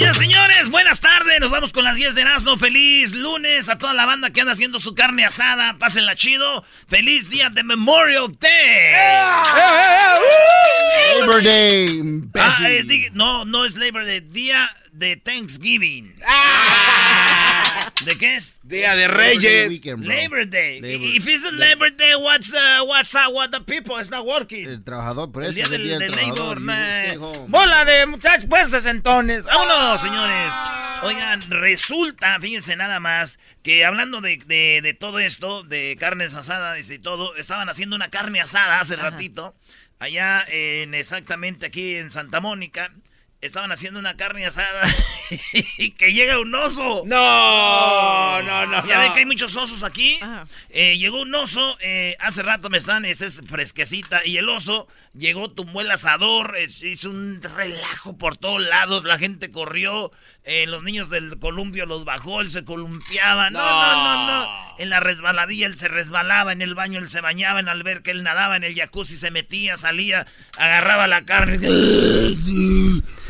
Señoras señores, buenas tardes. Nos vamos con las 10 de Erasmo. Feliz lunes a toda la banda que anda haciendo su carne asada. Pásenla chido. Feliz día de Memorial Day. Labor Day. Ah, imbécil. eh, di- no, no es Labor Day. Día de Thanksgiving. ¿De qué es? Día de Labor Day Reyes. weekend. Labor Day. Labor- If it's a Labor Day, what's uh, what's uh, what the people is not working? El trabajador, por eso del, el día del del trabajador. labor, man. Bola de muchachos, pues sesentones. Vámonos, señores. Oigan, resulta, fíjense nada más, que hablando de, de- de todo esto, de carnes asadas y todo, estaban haciendo una carne asada hace ratito, allá en exactamente aquí en Santa Mónica. Estaban haciendo una carne asada y que llega un oso. No, no, no. Ya no. ven que hay muchos osos aquí. Eh, llegó un oso, eh, hace rato me están, esa es fresquecita. Y el oso llegó, tumbó el asador, eh, hizo un relajo por todos lados. La gente corrió, eh, los niños del columpio los bajó, él se columpiaba. No, no, no, no. En la resbaladilla él se resbalaba, en el baño él se bañaba, en la alberca él nadaba, en el jacuzzi se metía, salía, agarraba la carne.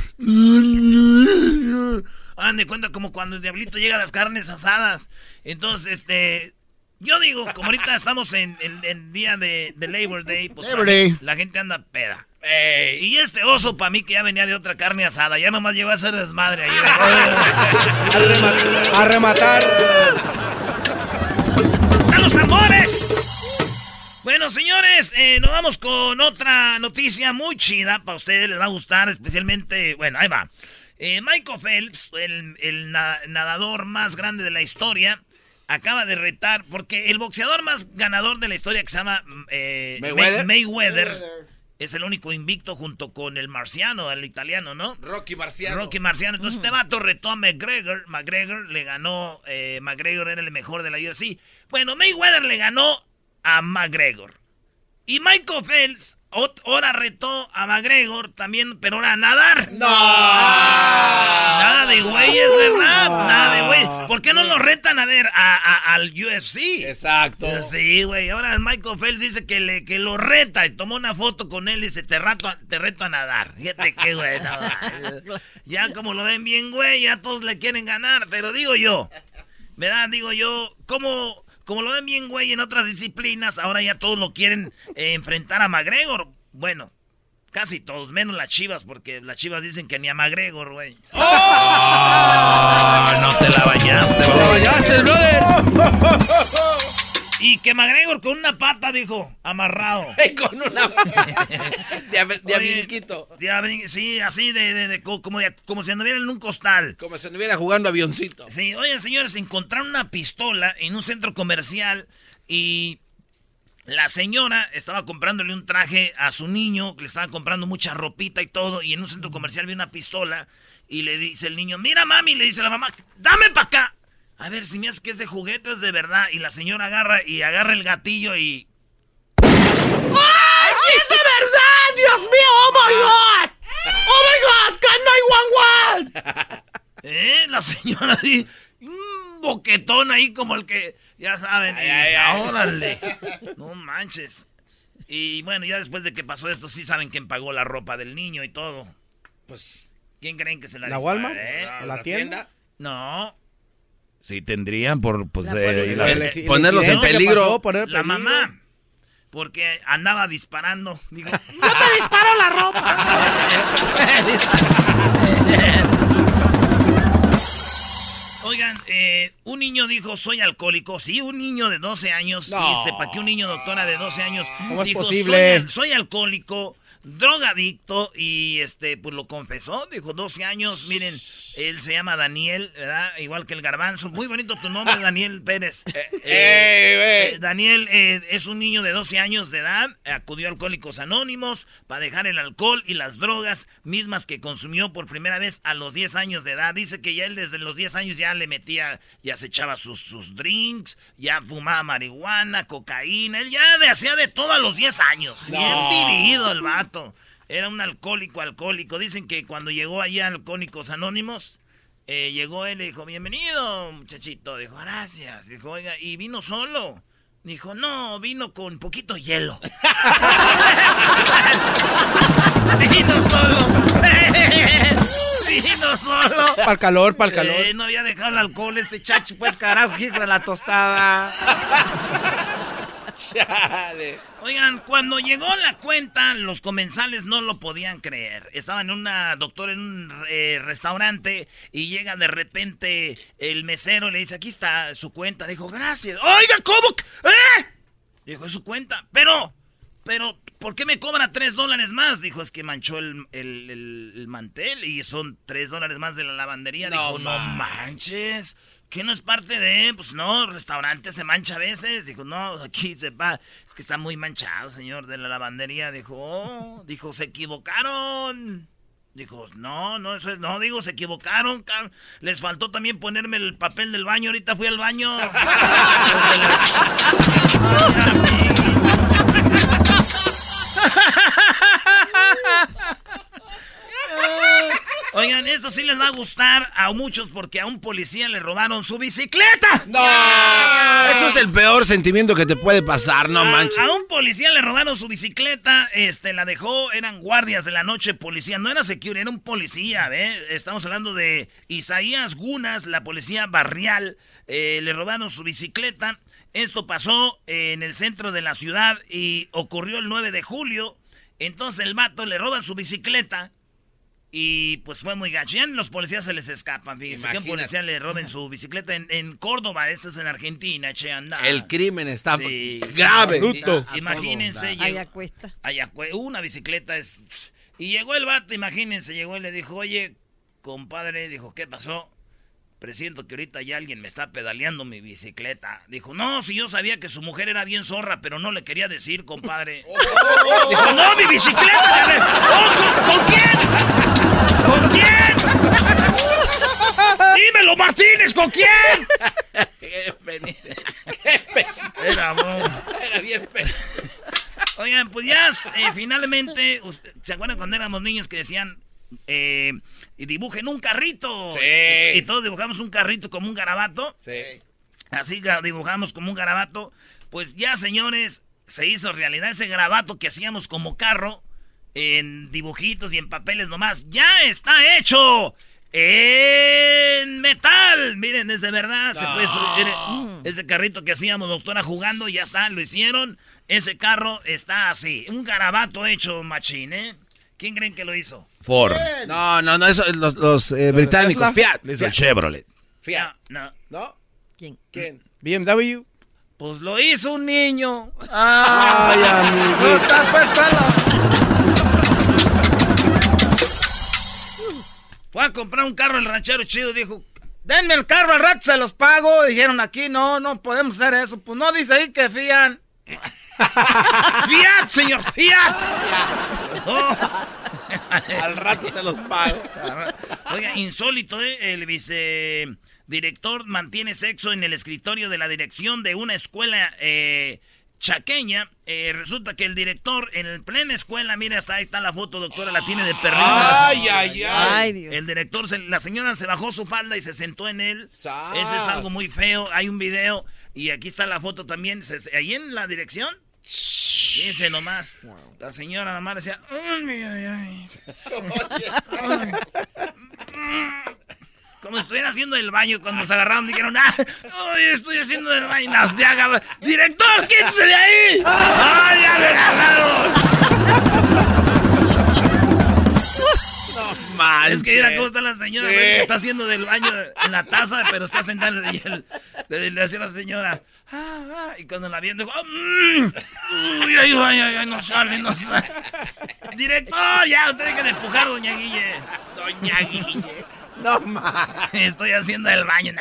Hagan de cuenta como cuando el diablito llega a las carnes asadas. Entonces, este. Yo digo, como ahorita estamos en el día de, de Labor Day, pues Labor la, Day. la gente anda peda. Y este oso para mí que ya venía de otra carne asada, ya nomás llegó a hacer desmadre ahí. A rematar. ¡A los tambores! Bueno, señores, eh, nos vamos con otra noticia muy chida. Para ustedes les va a gustar, especialmente. Bueno, ahí va. Eh, Michael Phelps, el, el na- nadador más grande de la historia, acaba de retar. Porque el boxeador más ganador de la historia, que se llama eh, Mayweather. May- Mayweather, es el único invicto junto con el marciano, el italiano, ¿no? Rocky Marciano. Rocky Marciano. Entonces este vato retó a McGregor. McGregor le ganó. Eh, McGregor era el mejor de la UFC. Bueno, Mayweather le ganó a McGregor. Y Michael Phelps ahora retó a McGregor también, pero ahora a nadar. No. Nada de güeyes, ¿verdad? Nada de güeyes. ¿Por qué no lo retan a ver a- a- al UFC? Exacto. Sí, güey. Ahora Michael Phelps dice que, le, que lo reta y tomó una foto con él y dice, te, rato a- te reto a nadar. Fíjate qué güey. no, ya como lo ven bien, güey, ya todos le quieren ganar. Pero digo yo, ¿verdad? Digo yo, como, como lo ven bien, güey, en otras disciplinas, ahora ya todos lo quieren eh, enfrentar a McGregor. Bueno, casi todos, menos las chivas, porque las chivas dicen que ni a McGregor, güey. Ah, no te la bañaste, ¡Te bro. bañaste, brother! Y que McGregor con una pata, dijo, amarrado. Con una. ab- de de sí, así de, de- de co- como, como si anduviera en un costal. Como si anduviera jugando avioncito. Sí, oye, señores, encontraron una pistola en un centro comercial y la señora estaba comprándole un traje a su niño, le estaba comprando mucha ropita y todo, y en un centro comercial vio una pistola y le dice el niño, mira mami, le dice la mamá, dame para acá. A ver, si me hace que es de juguete es de verdad. Y la señora agarra y agarra el gatillo y... ¡Ay, sí es de verdad! ¡Dios mío! ¡Oh, my God! ¡Oh, my God! ¡Can 911! ¿Eh? La señora así, un boquetón ahí como el que, ya saben, y, ay, ay. órale, no manches. Y bueno, ya después de que pasó esto, sí saben quién pagó la ropa del niño y todo. Pues, ¿quién creen que se la ¿La disparó, Walmart? eh? ¿A la tienda? No, Sí, tendrían por, pues, La eh, policía. la- El- el ponerlos en peligro. pasó, poner la mamá. Porque andaba disparando. Digo, ¡no te disparó la ropa! Oigan, eh, un niño dijo, soy alcohólico. Sí, un niño de 12 años. No. Y sepa que un niño doctora de 12 años ¿Cómo es dijo, posible? Soy, soy alcohólico, drogadicto. Y este, pues lo confesó. Dijo, 12 años. Miren, él se llama Daniel, ¿verdad? Igual que el garbanzo. Muy bonito tu nombre, Daniel Pérez. Eh, ¡Ey, eh, Daniel eh, es un niño de 12 años de edad, acudió a Alcohólicos Anónimos para dejar el alcohol y las drogas mismas que consumió por primera vez a los 10 años de edad. Dice que ya él desde los 10 años ya le metía, ya se echaba sus, sus drinks, ya fumaba marihuana, cocaína, él ya hacía de todo a los 10 años. Bien vivido el vato. Era un alcohólico, alcohólico. Dicen que cuando llegó allá Alcohólicos Anónimos, eh, llegó él y dijo, bienvenido, muchachito. Dijo, gracias. Dijo, oiga, ¿y vino solo? Dijo, no, vino con poquito hielo. vino solo. vino solo. Para el calor, para el calor. Eh, no había dejado el alcohol este chacho, pues carajo, hijo de la tostada. Chale. Oigan, cuando llegó la cuenta, los comensales no lo podían creer. Estaban en una doctora en un eh, restaurante y llega de repente el mesero y le dice, aquí está su cuenta. Dijo, gracias. Oiga, ¿cómo? ¿Eh? Dijo, es su cuenta. Pero, pero, ¿por qué me cobra tres dólares más? Dijo, es que manchó el, el- el- el mantel y son tres dólares más de la lavandería. No Dijo, no manches. ¿Que no es parte de? Pues no, restaurante se mancha a veces. Dijo, no, aquí se va. Es que está muy manchado, señor, de la lavandería. Dijo, oh, dijo, se equivocaron. Dijo, no, no, eso es, no, digo, se equivocaron. cab- Les faltó también ponerme el papel del baño. Ahorita fui al baño. Oigan, eso sí les va a gustar a muchos porque a un policía le robaron su bicicleta. ¡No! Eso es el peor sentimiento que te puede pasar, no A- manches. A, un policía le robaron su bicicleta, este, la dejó, eran guardias de la noche, policía, no era security, era un policía, ¿ve? Estamos hablando de Isaías Gunas, la policía barrial, eh, le robaron su bicicleta. Esto pasó en el centro de la ciudad y ocurrió el 9 de julio. Entonces el vato le roban su bicicleta y pues fue muy gacho. Ya los policías se les escapan, fíjense. Que un policía le roben su bicicleta en, en Córdoba, esto es en Argentina, che, anda. El crimen está Sí. grave. Bruto. A Imagínense, Allá cuesta. Una bicicleta es... Y llegó el vato, imagínense, llegó y le dijo, oye, compadre, dijo, ¿qué pasó? Presiento que ahorita ya alguien me está pedaleando mi bicicleta. Dijo, no, si yo sabía que su mujer era bien zorra, pero no le quería decir, compadre. Dijo, no, mi bicicleta. ya ve- Oh, ¿con, con quién? ¿Con quién? Dímelo, Martínez, ¿con quién? Era. Era bien Oigan, pues ya eh, finalmente, ¿se acuerdan cuando éramos niños que decían, eh, dibujen un carrito? Sí. Y, y todos dibujamos un carrito como un garabato. Sí. Así dibujamos como un garabato. Pues ya, señores, se hizo realidad ese garabato que hacíamos como carro en dibujitos y en papeles nomás. ¡Ya está hecho! En metal, miren, es de verdad, se puede subir. Ese carrito que hacíamos, doctora, jugando, ya está, lo hicieron. Ese carro está así, un garabato hecho machín, ¿eh? ¿Quién creen que lo hizo? Ford. No, no, no, eso, los, los, eh, británicos. Tesla? Hizo Fiat. Chevrolet. Fiat. No, no. ¿No? ¿Quién? ¿Quién? BMW. Pues lo hizo un niño. Ay, amiguito. Fue a comprar un carro el ranchero chido, dijo, denme el carro al rato, se los pago. Dijeron aquí, no, no podemos hacer eso. Pues no dice ahí que fían. Fiat, señor, Fiat. Al rato se los pago. Oiga, insólito, ¿eh? El vicedirector mantiene sexo en el escritorio de la dirección de una escuela eh, chaqueña. Eh, resulta que el director en el plena escuela, mira, hasta ahí está la foto, doctora, la tiene de perrito. Ay, ay, ay. Ay, Dios. El director, se- la señora se bajó su falda y se sentó en él. ¡Sas! Ese es algo muy feo. Hay un video y aquí está la foto también. Se- ahí en la dirección. Fíjense nomás. La señora nomás decía. "Ay, ay, ay". Como estuviera haciendo el baño cuando se agarraron dijeron, ah, ay, estoy haciendo el baño. De haga- Director, quítese de ahí. ¡Ay, ya me agarraron! Es que mira cómo está la señora, Sí. güey, que está haciendo del baño en la taza, pero está sentada y él, le, le decía a la señora, ah, ah, y cuando la viendo, dijo, "Ah, mm, uy, ay, ay, ay, ay, no sale, no sale. Director, ya, usted tiene que empujar, doña Guille. Doña Guille. No más. Estoy haciendo el baño.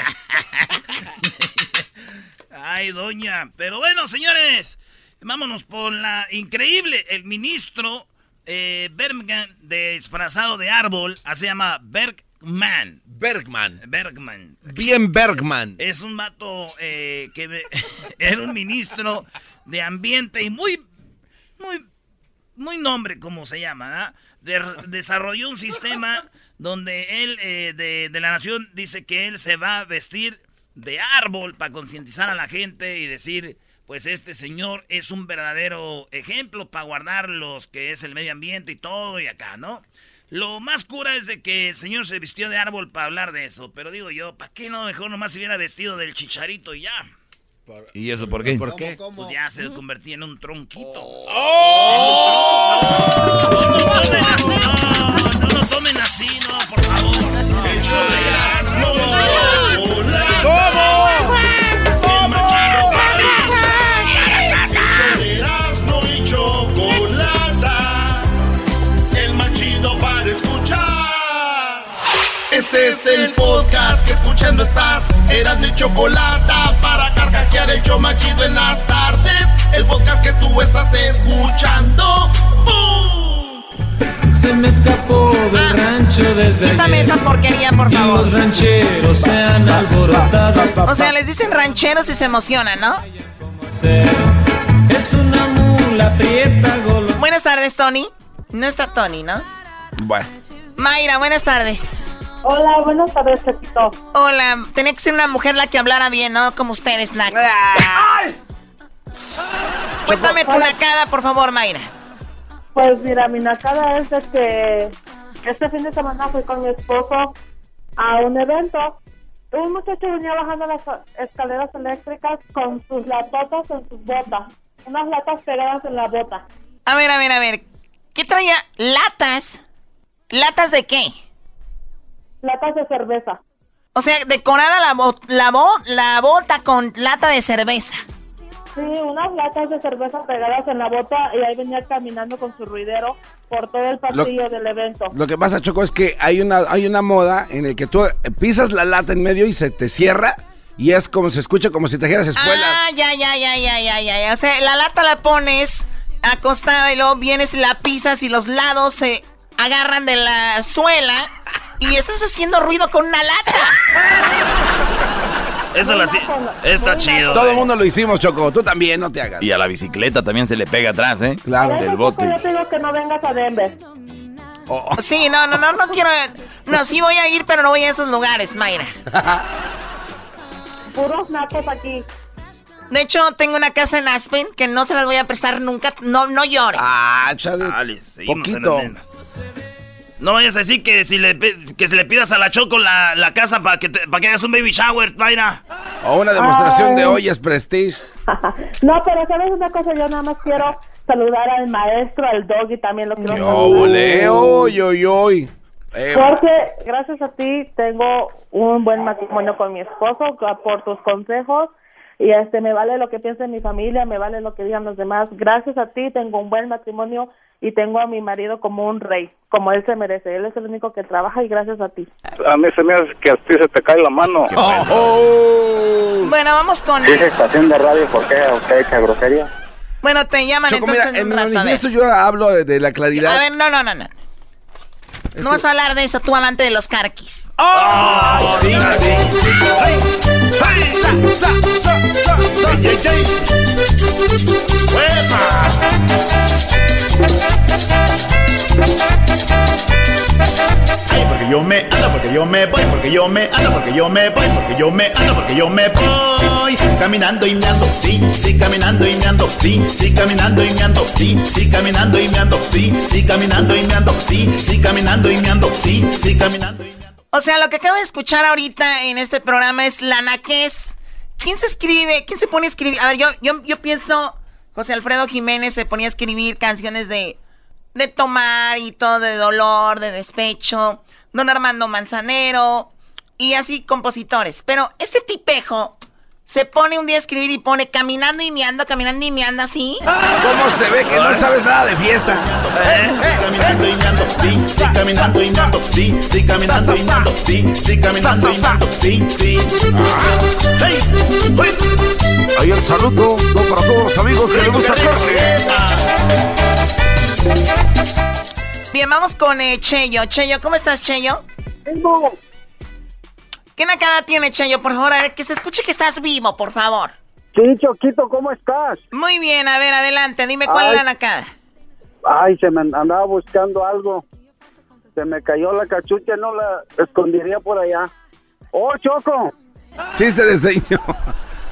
Ay, doña. Pero bueno, señores, vámonos por la increíble. El ministro eh, Bergman, disfrazado de árbol, ah, se llama Bergman. Bergman. Bergman. Bien Bergman. Es un vato eh, que me- era un ministro de ambiente y muy, muy, muy nombre, como se llama, ¿ah? De- desarrolló un sistema donde él, eh, de, de la nación, dice que él se va a vestir de árbol para concientizar a la gente y decir, pues este señor es un verdadero ejemplo para guardar los que es el medio ambiente y todo y acá, ¿no? Lo más cura es de que el señor se vistió de árbol para hablar de eso, pero digo yo, ¿para qué no mejor nomás se hubiera vestido del chicharito y ya? ¿Y eso por qué? ¿Por qué? Pues ya se convertía en un tronquito. ¡Oh! No, Este es el podcast que escuchando estás. Erasmo y Chocolata para carcajear el chido en las tardes. El podcast que tú estás escuchando. Se me escapó del rancho desde Quítame ayer. esa porquería, por Y favor. los rancheros se han alborotado. O sea, les dicen rancheros y se emocionan, ¿no? Es una mula prieta golo. Buenas tardes, Tony. No está Tony, ¿no? Bueno. Mayra, buenas tardes. Hola, buenas tardes, Chepito. Hola, tenía que ser una mujer la que hablara bien, ¿no? Como ustedes, nacos. Cuéntame tu nacada, por favor, Mayra. Pues mira, mi nacada es de que este fin de semana fui con mi esposo a un evento. Un muchacho venía bajando las escaleras eléctricas con sus latotas en sus botas. Unas latas pegadas en la bota. A ver, a ver, a ver. ¿Qué traía? ¿Latas? ¿Latas de qué? Latas de cerveza. O sea, decorada la, bo- la, bo- la bota con lata de cerveza. Sí, unas latas de cerveza pegadas en la bota y ahí venía caminando con su ruidero por todo el pasillo del evento. Lo que pasa, Choco, es que hay una, hay una moda en el que tú pisas la lata en medio y se te cierra y es como se escucha como si trajeras espuelas. Ah, ya, ya, ya, ya, ya, ya, ya. O sea, la lata la pones acostada y luego vienes y la pisas y los lados se agarran de la suela y estás haciendo ruido con una lata. Esa la sí. Está chido. Todo el mundo lo hicimos, Choco. Tú también, no te hagas. Y a la bicicleta también se le pega atrás, ¿eh? Claro. Del bote. Yo te digo que no vengas a Denver. Oh, Sí, no, no, no, no quiero. No, sí voy a ir, pero no voy a esos lugares, Mayra. Puros nacos aquí. De hecho, tengo una casa en Aspen que no se las voy a prestar nunca. No, no llore. Ah, chale. Dale, en Poquito. No vayas a decir que si le que se le pidas a la Choco la, la casa para que te- para que hagas un baby shower, Mayra. O una demostración de Ay. ollas Prestige. No, pero sabes una cosa, yo nada más quiero saludar al maestro, al doggy también lo quiero Yo oy, oy, oy. Eh, Porque gracias a ti tengo un buen matrimonio con mi esposo por tus consejos y este me vale lo que piense mi familia, me vale lo que digan los demás. Gracias a ti tengo un buen matrimonio y tengo a mi marido como un rey, como él se merece. Él es el único que trabaja y gracias a ti. A mí se me hace que a ti se te cae la mano. oh. Bueno, vamos con. Dice estación de radio, ¿por qué usted echa grosería? Bueno, te llaman Choco, entonces mira, en un mi rato. A ver. manifiesto yo hablo de, de la claridad. A ver, no, no, no, no. No vas a hablar de eso, tú amante de los carquis. Ah, sí, sí. sí me ando, porque yo me voy, porque yo me ando, porque yo me voy, porque yo me ando, porque yo me voy. Caminando y meando, sí, sí, caminando y meando, sí, sí, caminando y meando, sí, sí, caminando y meando, sí, sí, caminando y meando, sí, sí, caminando y meando, sí, sí, caminando y meando. O sea, lo que acabo de escuchar ahorita en este programa es la naquez. ¿Quién se escribe? ¿Quién se pone a escribir? A ver, yo, yo, yo pienso, José Alfredo Jiménez se ponía a escribir canciones de, de tomar y todo, de dolor, de despecho. Don Armando Manzanero y así compositores. Pero este tipejo se pone un día a escribir y pone caminando y meando, caminando y meando así. ¿Cómo se ve que no sabes nada de fiesta? Sí, caminando y meando, sí, sí, caminando y meando, sí, sí, caminando y meando, sí, sí, caminando y meando, sí, sí. Ahí el saludo no para todos los amigos que les gusta Bien, vamos con eh, Cheyo. Cheyo, ¿cómo estás, Cheyo? ¿Qué nacada tiene, Cheyo? Por favor, a ver, que se escuche que estás vivo, por favor. Sí, Choquito, ¿cómo estás? Muy bien, a ver, adelante, dime cuál Ay. es la nacada. Ay, se me andaba buscando algo. Se me cayó la cachucha, no la escondería por allá. ¡Oh, Choco! Chiste de señor.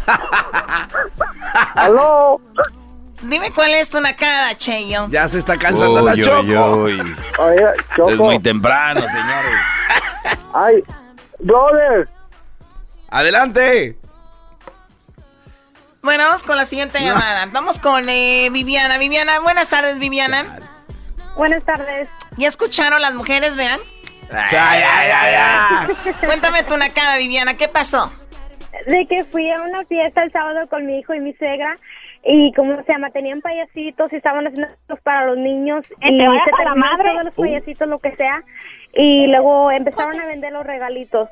¡Aló! Dime cuál es tu nacada, Cheyo. Ya se está cansando la Uy, Choco. uy, uy. Oye, Choco. Es muy temprano, señores. Ay, brother. Adelante. Bueno, vamos con la siguiente llamada. Vamos con eh, Viviana. Viviana, buenas tardes, Viviana. Buenas tardes. ¿Ya escucharon las mujeres, vean? Ya, ya, ya. Cuéntame tu nacada, Viviana, ¿qué pasó? De que fui a una fiesta el sábado con mi hijo y mi suegra y como se llama, tenían payasitos y estaban haciendo para los niños y se a la madre. todos los payasitos, lo que sea, y luego empezaron a vender los regalitos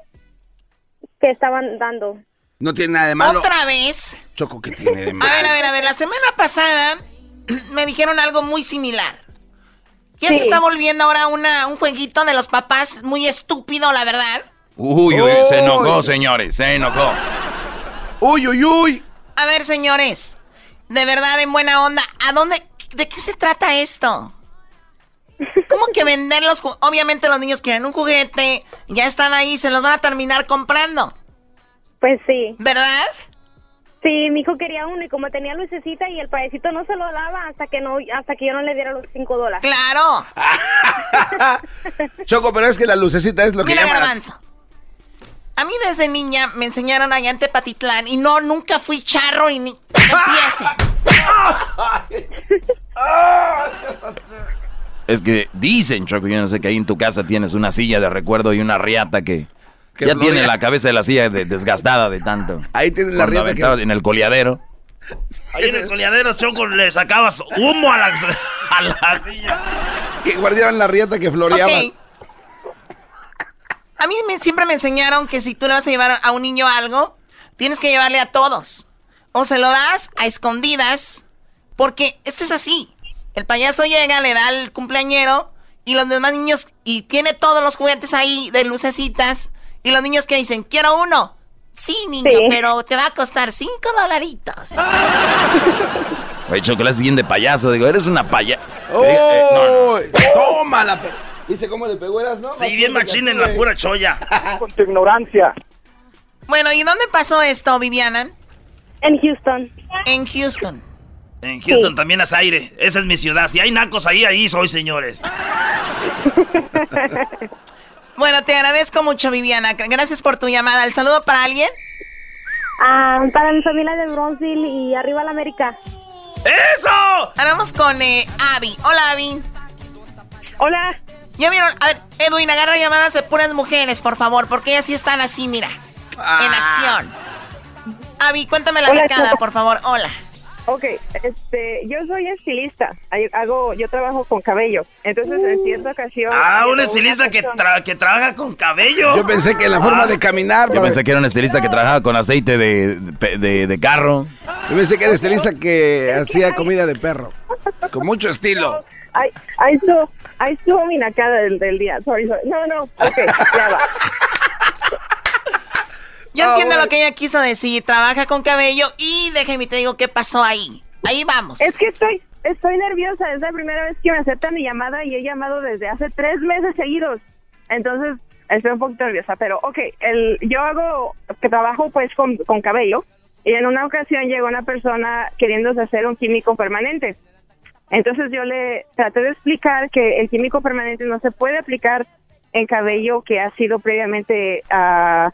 que estaban dando. No tiene nada de malo. ¿Otra vez? Choco, ¿qué tiene de A malo? ver, a ver, a ver, la semana pasada me dijeron algo muy similar. Ya Sí. se está volviendo ahora una, un jueguito de los papás muy estúpido, la verdad. Uy, uy, se enojó, señores, se enojó. Uy, uy, uy. A ver, señores, de verdad, en buena onda, ¿a dónde, de qué se trata esto? ¿Cómo que vender los ju- Obviamente los niños quieren un juguete, ya están ahí, se los van a terminar comprando. Pues sí. ¿Verdad? Sí, mi hijo quería uno y como tenía lucecita y el payasito no se lo daba hasta que no hasta que yo no le diera los cinco dólares. Claro. Choco, pero es que la lucecita es lo que Mira, llaman. Garbanzo. A mí desde niña me enseñaron allá en Tepatitlán y no, nunca fui charro y ni empiece. Es que dicen, Choco, yo no sé que ahí en tu casa tienes una silla de recuerdo y una riata que, Que ya tiene la cabeza de la silla de- desgastada de tanto. Ahí tienes la riata que- en el coleadero. Ahí en el coleadero, Choco, le sacabas humo a la, a la silla. Que guardaran la rieta que floreaba. Ok. A mí me- siempre me enseñaron que si tú le vas a llevar a un niño algo, tienes que llevarle a todos. O se lo das a escondidas, porque esto es así. El payaso llega, le da al cumpleañero y los demás niños, y tiene todos los juguetes ahí de lucecitas, y los niños que dicen, quiero uno. Sí, niño, Sí. pero te va a costar cinco dolaritos. Oye, Choco, es bien de payaso. Digo, eres una paya. ¡Oh! Eh, no, no. ¡Tómala! ¿Viste cómo le pegó eras, no? Sí, bien machín en la pura cholla. Con tu ignorancia. Bueno, ¿y dónde pasó esto, Viviana? En Houston. En Houston. En Houston también es aire. Esa es mi ciudad. Si hay nacos ahí, ahí soy, señores. Bueno, te agradezco mucho, Viviana. Gracias por tu llamada. ¿El saludo para alguien? Ah, para mi familia de Bronzeville y arriba la América. ¡Eso! Ahora vamos con eh, Abby. Hola, Abby. Hola. ¿Ya vieron? A ver, Edwin, agarra llamadas de puras mujeres, por favor, porque ellas sí están así, mira, en acción. Abby, cuéntame la Choco. por favor. Hola. Ok, este, yo soy estilista, Ay- hago, yo trabajo con cabello, entonces en cierta ocasión... Ah, un estilista que, tra- que trabaja con cabello. Yo pensé que la forma de caminar. Yo pensé que era un estilista que trabajaba con aceite de, de, de carro. Yo pensé que era estilista que hacía comida de perro. Con mucho estilo. Ay, ahí estuvo, ahí estuvo mi nacada del, del día, sorry, sorry. No, no, ok, ya va. Yo Ah, entiendo bueno. lo que ella quiso decir. Trabaja con cabello y déjeme te digo qué pasó ahí. Ahí vamos. Es que estoy, estoy nerviosa, es la primera vez que me aceptan mi llamada y he llamado desde hace tres meses seguidos. Entonces, estoy un poquito nerviosa, pero ok, el, yo hago, que trabajo pues con, con cabello y en una ocasión llegó una persona queriéndose hacer un químico permanente. Entonces yo le traté de explicar que el químico permanente no se puede aplicar en cabello que ha sido previamente ah,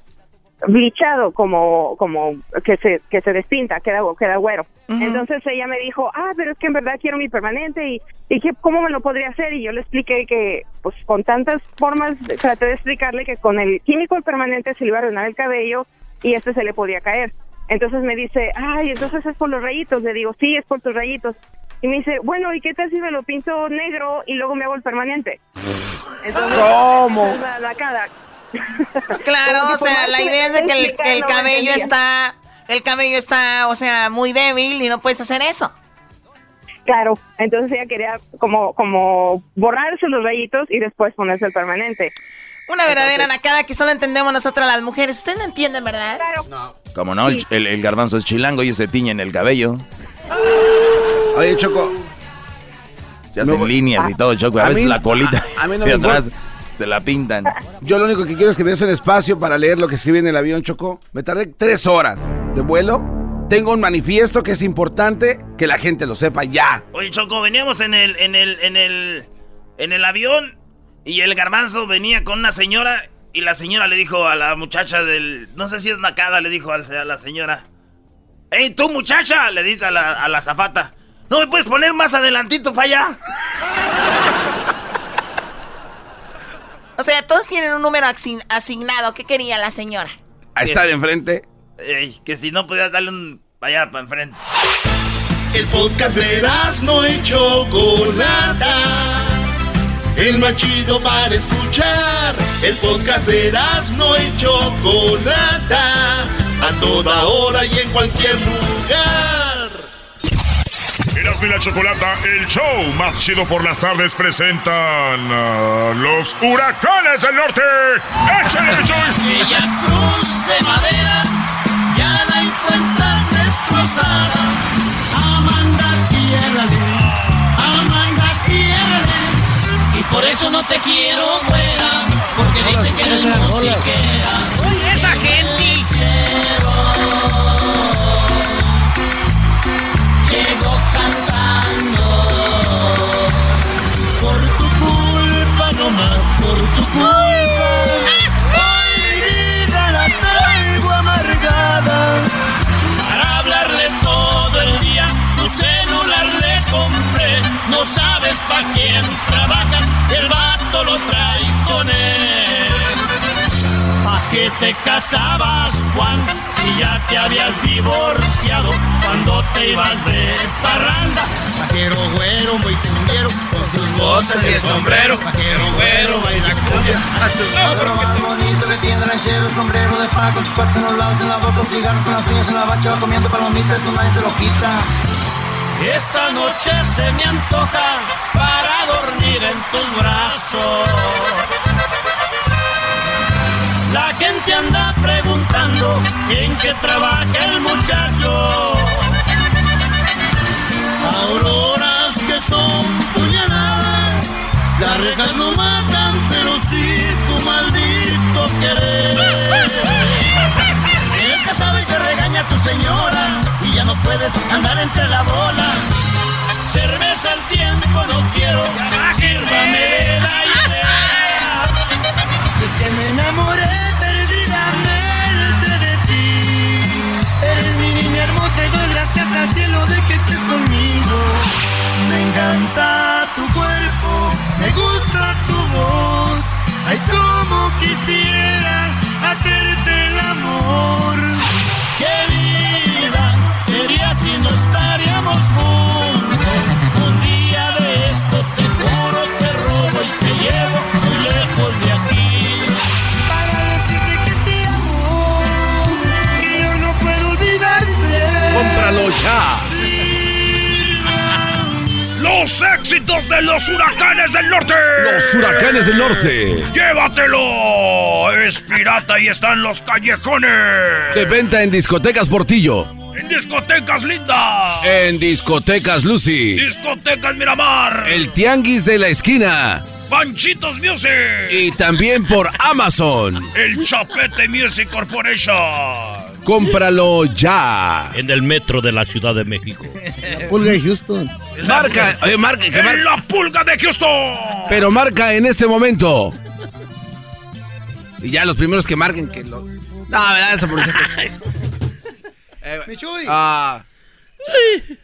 bleachado, como, como que se, que se despinta, queda, queda güero. Entonces ella me dijo, ah, pero es que en verdad quiero mi permanente y, y que, ¿cómo me lo podría hacer? Y yo le expliqué que, pues con tantas formas, traté de explicarle que con el químico permanente se le iba a arruinar el cabello y este se le podía caer. Entonces me dice, ay, entonces es por los rayitos. Le digo, sí, es por tus rayitos. Y me dice, bueno, ¿y qué tal si me lo pinto negro y luego me hago el permanente? Entonces, ¿Cómo? La, la cara. Claro, o sea, la idea es de que el, cabello está, el cabello está, o sea, muy débil y no puedes hacer eso. Claro, entonces ella quería como, como borrarse los rayitos y después ponerse el permanente. Una verdadera nacada que solo entendemos nosotras las mujeres. Ustedes no entienden, ¿verdad? Claro. Como no, el, el- el garbanzo es chilango y se tiñen el cabello. Oye, Choco. Se hacen No, líneas y todo, Choco. A, a veces mí- la colita a- a mí no de me atrás importa. se la pintan. Yo lo único que quiero es que me des un espacio para leer lo que escribí en el avión, Choco. Me tardé tres horas de vuelo. Tengo un manifiesto que es importante que la gente lo sepa ya. Oye, Choco, veníamos en el, en el, en el, en el avión y el garbanzo venía con una señora y la señora le dijo a la muchacha del, no sé si es nacada, le dijo al- a la señora, ¡Ey, tú muchacha! Le dice a la, a la zafata, ¿no me puedes poner más adelantito para allá? O sea, todos tienen un número asign- asignado. ¿Qué quería la señora? A estar enfrente. Ey, que si no podías darle un, para allá, para enfrente. El podcast de no y Chocolata. El más chido para escuchar. El podcast de no y Chocolata. A toda hora y en cualquier lugar. Erasmo y la Chocolata, el show más chido por las tardes, presentan a los huracanes del norte. ¡Échale, Joyce! Aquella cruz de madera ya la encuentran destrozada. Amanda, quiérale, Amanda, quiérale. Y por eso no te quiero, güera, porque dicen que eres musiquera. ¡Esa gente! No más por tu culpa. Hoy vida la traigo amargada. Para hablarle todo el día, su celular le compré. No sabes pa' quién trabajas, el vato lo trae con él. ¿Pa' qué te casabas, Juan? Si ya te habías divorciado cuando te ibas de parranda. Vaquero güero, muy cumbiero, con sus botas y el sombrero. Vaquero güero, baila cumbia. Otro vato bonito que tiene ranchero, sombrero de paco, sus cuates en los lados, en la bolsa, cigarros con las uñas en la bacha, va comiendo palomitas, eso nadie se lo quita. Esta noche se me antoja para dormir en tus brazos. La gente anda preguntando en qué trabaja el muchacho. Auroras que son puñaladas, las rejas no matan, pero sí tu maldito querer. El casado y te regaña tu señora y ya no puedes andar entre la bola. Cerveza al tiempo no quiero, sírvame la me enamoré perdidamente de ti. Eres mi niña hermosa y doy gracias al cielo de que estés conmigo. Me encanta tu cuerpo, me gusta tu voz. Ay, como quisiera hacerte el amor. Qué vida sería si no estaríamos juntos. Los éxitos de los huracanes del norte. Los huracanes del norte. ¡Llévatelo! Es pirata y está en los callejones. De venta en discotecas Portillo. En discotecas lindas. En discotecas Lucy. Discotecas Miramar. El tianguis de la esquina. Panchitos Music. Y también por Amazon. El Chapete Music Corporation. Cómpralo ya. En el metro de la Ciudad de México. La pulga de Houston. Marca, oye, marca, que marca. La pulga de Houston. Pero marca en este momento. Y ya los primeros que marquen que lo. No, ¿verdad? Esa publicidad está chida. Eh, Michuy. Ah. Garmanzo.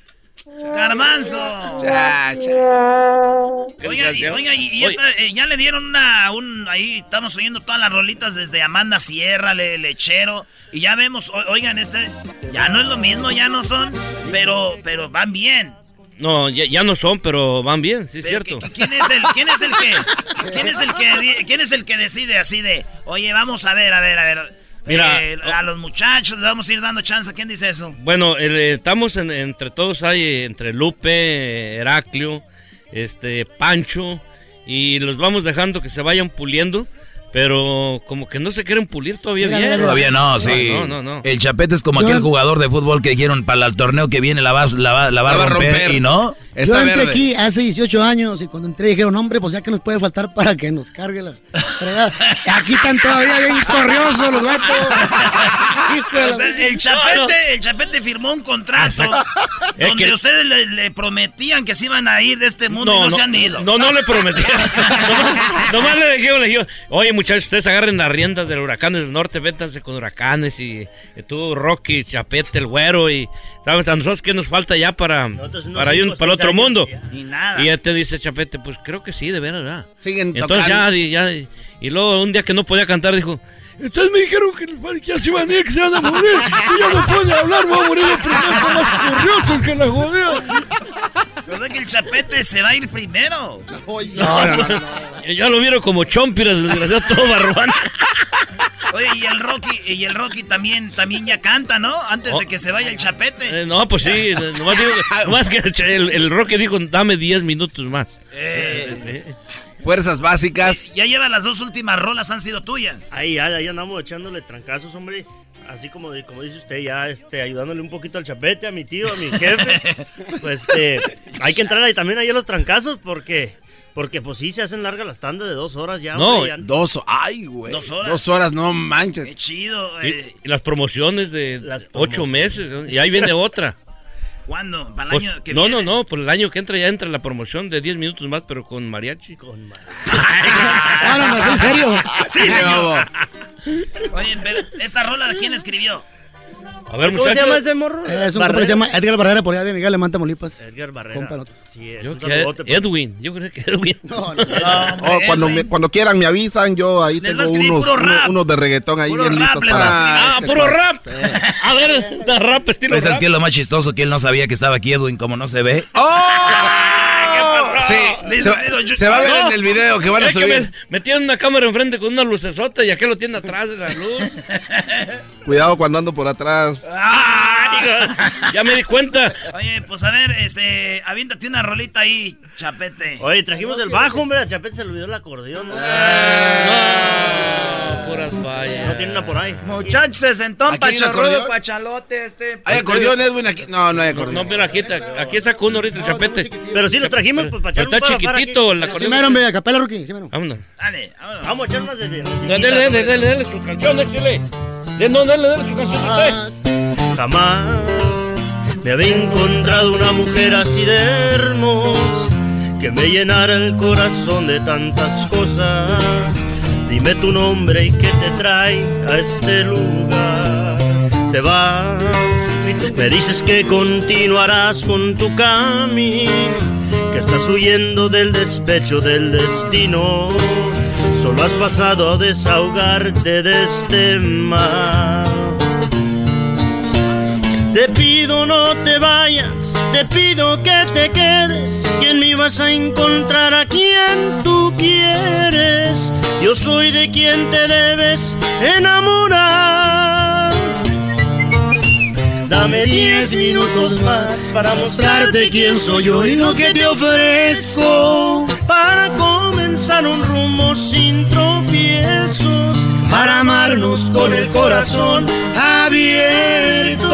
Ya, ya. Oiga, y, oiga, y, y esta, eh, ya le dieron una, un, ahí estamos oyendo todas las rolitas desde Amanda Sierra, Le- Lechero, y ya vemos, o- oigan, este, ya no es lo mismo, ya no son, pero, pero van bien. No, ya, ya no son, pero van bien, sí es cierto. ¿Quién es el, quién es el que, quién es el que, quién es el que decide así de, oye, vamos a ver, a ver, a ver, Mira, eh, a los muchachos le vamos a ir dando chance, ¿quién dice eso? Bueno, eh, estamos en- entre todos ahí, entre Lupe, Heraclio, este, Pancho, y los vamos dejando que se vayan puliendo, pero como que no se quieren pulir todavía bien. Todavía no, sí. No, no, no. El chapete es como Yo- aquel jugador de fútbol que dijeron para el torneo que viene la va, la va, la va a romper, y no. Yo entré aquí hace 18 años y cuando entré dijeron, hombre, pues ya que nos puede faltar para que nos cargue la fregada. Aquí están todavía bien corriosos los gatos. La- el chapete, el chapete firmó un contrato Es donde que- ustedes le, le prometían que se iban a ir de este mundo y no, se han ido. No, no le prometí. nomás, nomás le dije, le dije, oye muchachos, ustedes agarren las riendas del huracán del norte, vétanse con huracanes y, y tú, Rocky, Chapete, el güero y sabes a nosotros qué nos falta ya para, para, ir para otro años mundo. y nada. Y ya te dice Chapete, pues creo que sí, de veras, ¿verdad? Siguen Entonces tocando. ya, y luego un día que no podía cantar dijo, Ustedes me dijeron que les- ya se iban a ir, que se iban a morir. Y ya no puede hablar, va a morir el primero más curioso que la jodida. ¿Verdad que el chapete se va a ir primero? Ya lo vieron como chompiras, desgraciado, todo barbán. Oye, y el Rocky, y el Rocky también, también ya canta, ¿no? Antes de que se vaya el chapete. Eh, no, pues sí, nomás, digo, nomás que el, el Rocky dijo, dame 10 minutos más. Eh, Fuerzas básicas. ya lleva las dos últimas rolas, han sido tuyas. Ahí, ahí, andamos echándole trancazos, hombre. Así como, como dice usted, ya este, ayudándole un poquito al chapete, a mi tío, a mi jefe. pues este, hay que entrar ahí también ahí a los trancazos porque, porque pues sí se hacen largas las tandas de dos horas ya. No, ya- Dos, ay, güey. Dos horas. Dos horas, no manches. Qué chido. Y, eh. y las promociones de ocho meses, y ahí viene otra. ¿Cuándo? ¿Para el Pues, año que no, viene? no, no, por el año que entra ya entra la promoción de 10 minutos más, pero con mariachi. Con Ah, no, no, en serio. Sí, señor. Oye, pero esta rola, ¿quién escribió? A ver, ¿Cómo se llama ese morro? Es un compa que se llama Edgar Barrera por allá de Miguel Alemán, Tamaulipas. Edgar Barrera. Compa. Sí, es Yo un que saludote. Edwin, yo creo que Edwin. No, no, Oh, cuando, me- cuando quieran me avisan, yo ahí Les tengo unos, unos, de reggaetón ahí Puro bien rap listos para... Ah, puro rap. A ver, da rap estilo Pues es rap. que es lo más chistoso que él no sabía que estaba aquí Edwin, como no se ve. Sí, se, va- se va a ver No, en el video que van a subir. me, me tienen una cámara enfrente con una lucesota y aquel lo tiene atrás de la luz. Cuidado cuando ando por atrás. Ah, ya me di cuenta. Oye, pues a ver, este, aviéntate una rolita ahí, chapete. Oye, trajimos el bajo, hombre. A Chapete se le olvidó el acordeón, ¿no? No, fallas. No tiene una por ahí. Muchachos, se sentó ¿Aquí hay un pacharrudo, acordeón? pachalote, este. ¿Hay acordeón, Edwin? Aquí? No, no hay acordeón. No, pero aquí, te- aquí sacó uno ahorita el chapete. Pero sí lo trajimos pues, para echar está chiquitito el. Sí, acordeón. mero, hombre, a capela, Rookie. Sí, mero. Vámonos. Dale, vámonos. Vamos a echar unas de... de- Dale, dale, dale, dale su canción. Dale, no, dale, dale su canción usted. Jamás me había encontrado una mujer así de hermosa que me llenara el corazón de tantas cosas. Dime tu nombre y qué te trae a este lugar. Te vas, me dices que continuarás con tu camino, que estás huyendo del despecho del destino. Solo has pasado a desahogarte de este mar. Te pido no te vayas, te pido que te quedes, que en mí vas a encontrar a quien tú quieres. Yo soy de quien te debes enamorar. Dame diez minutos más para mostrarte quién soy yo y lo que te ofrezco. Para comenzar un rumbo sin tropiezos, para amarnos con el corazón abierto.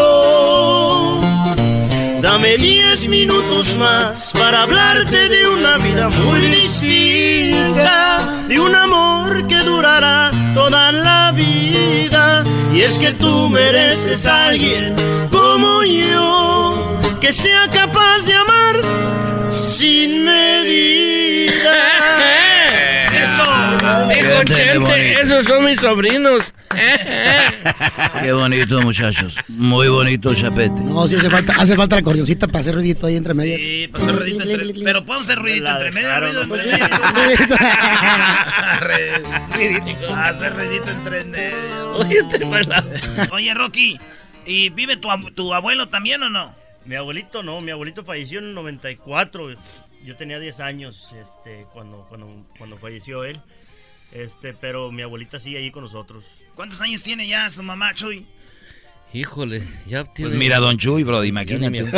Dame diez minutos más para hablarte de una vida muy distinta. de un amor que durará toda la vida. Y es que tú mereces a alguien como yo, que sea capaz de amar sin medida. Eso, dijo Chente, esos son mis sobrinos. Qué bonito, muchachos. Muy bonito, Chapete. No, sí hace falta, hace falta la acordeoncita para hacer ruidito ahí entre medias. Sí, para hacer ruidito entre... Pero puedo hacer ruidito entre medio, ruido entre medio. Ruidito. Hacer ruidito entre medio. Oye, Rocky, ¿y vive tu, tu abuelo también o no? Mi abuelito no, mi abuelito falleció en el 94. Yo tenía 10 años este, cuando, cuando, cuando falleció él. Este, pero mi abuelita sigue ahí con nosotros. ¿Cuántos años tiene ya su mamá, Chuy? Híjole, ya tiene... Pues mira, Don Chuy, bro, imagínate.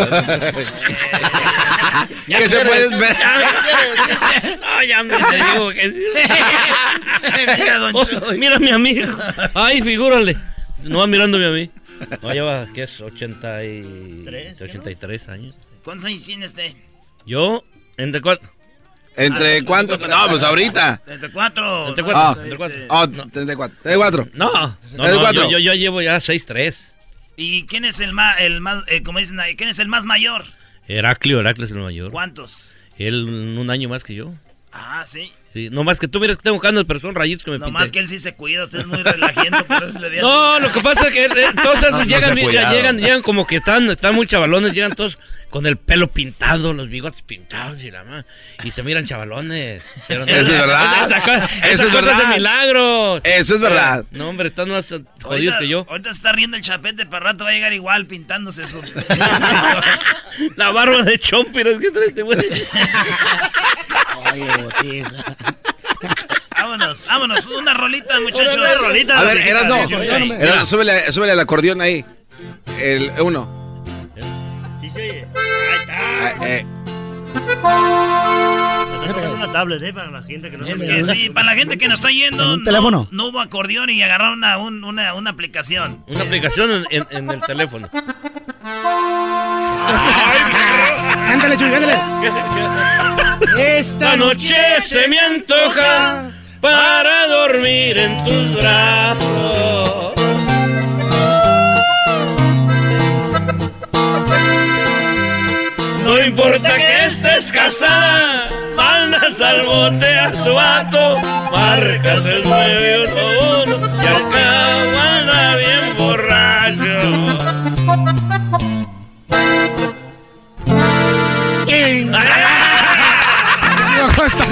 Ya ¿Qué se puede esperar? No, ya me te digo que... Mira, don Oh, Chuy. mira a mi amigo. Ay, figúrale. No va mirándome a mí. No, lleva, ¿qué es? 80 y... Tres, 83 años. ¿Cuántos años tiene este? Yo, entre cuatro... ¿Entre cuánto? No, pues ahorita. Entre cuatro. Entre ¿no? cuatro, Ah. entre cuatro. Oh, 34. 34. No, no, no, 34. yo, yo, yo llevo ya 6-3. ¿Y quién es el más, el más, eh, como dicen ahí, quién es el más mayor? Heraclio, Heraclio es el mayor. ¿Cuántos? Él un año más que yo. Ah, sí. Sí, no más que tú miras que tengo canas, pero son rayitos que me No pinté. más que él sí se cuida, usted es muy relajiento, por eso le. No, lo que pasa es que eh, todos esos No, llegan, llegan, llegan como que están, están muy chavalones, llegan todos con el pelo pintado, los bigotes pintados y la más, y se miran chavalones. Pero Eso es verdad. Esa Eso esa es cosa verdad. de milagro. Eso es verdad. No, hombre, están más jodidos Ahorita, que yo. ahorita se está riendo el chapete, para rato va a llegar igual pintándose su... La barba de Chompiro es que trae este güey. vámonos, vámonos, una rolita, muchachos. Una rolita. A ver, eras no. Erasno, súbele, súbele el acordeón ahí. El uno. Sí, sí. Ah, eh, Estoy tocando una tablet, ¿eh? Para la gente que no Es que sí, para la gente que nos está yendo, ¿En un no- teléfono? No, hubo acordeón y agarraron una, un- una, una aplicación. Una aplicación en, en- en el teléfono. Cántale, Chuy, cántale. Esta noche se me antoja para dormir en tus brazos. No importa que estés casada, mandas al bote a tu vato, marcas el 981 y al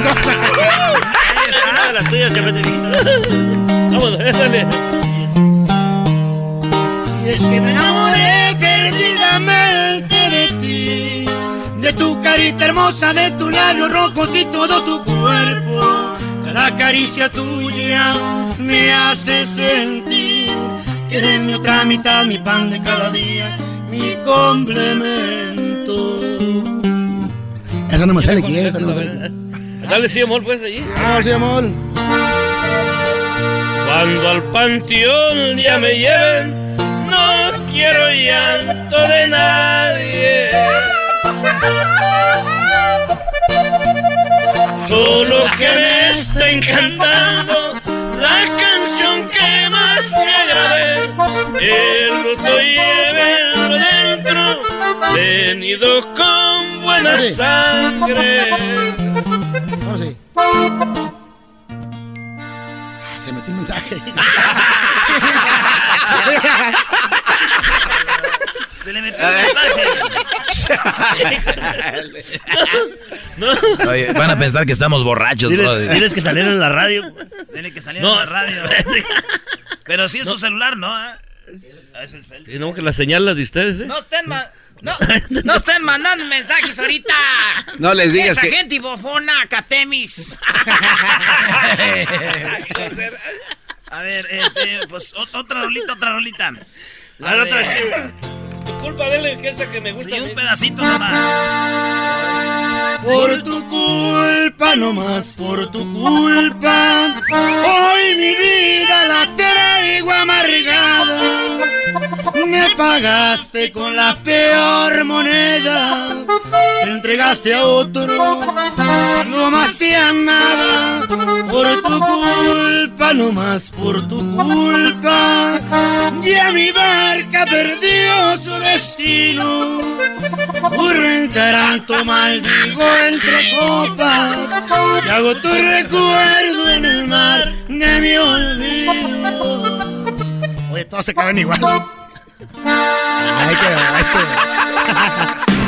cosa. Vámonos, dale. Y es que me enamoré perdidamente de ti, de tu carita hermosa, de tus labios rojos y todo tu cuerpo. Cada caricia tuya me hace sentir que eres mi otra mitad, mi pan de cada día, mi complemento. Eso no me sale aquí, eso no me sale. Dale, sí, amor, pues allí. Ah, sí, amor. Cuando al panteón ya me lleven, no quiero llanto de nadie. Solo que me estén cantando la canción que más me agrade. El luto llévenlo dentro, venido con buena sangre. Sí. Se metió un mensaje. Se le metió un mensaje. Oye, van a pensar que estamos borrachos, Diles, brother. diles que salieron en la radio. Tiene que salir No. en la radio. Pero si es tu celular, ¿no? ¿Ah? Es el cel. Y no, que la señal la de ustedes, ¿eh? No estén, ma- no, no estén mandando mensajes ahorita. No les digas Esa que- gente bofona, Catemis. A ver, este, pues ot- otra rolita, otra rolita. La A ver, de- Culpa de él, que esa que me gusta. Sí, un pedacito nomás. Por tu culpa, no más por tu culpa. Hoy mi vida la traigo amargada. Me pagaste con la peor moneda. Te entregaste a otro. No más te amaba. Por tu culpa, no más por tu culpa. Ya mi barca perdió su destino. Burro en taranto maldigo entre copas. Y hago tu recuerdo en el mar de mi olvido. Oye, todos se caben igual. Ay, qué, ay, qué.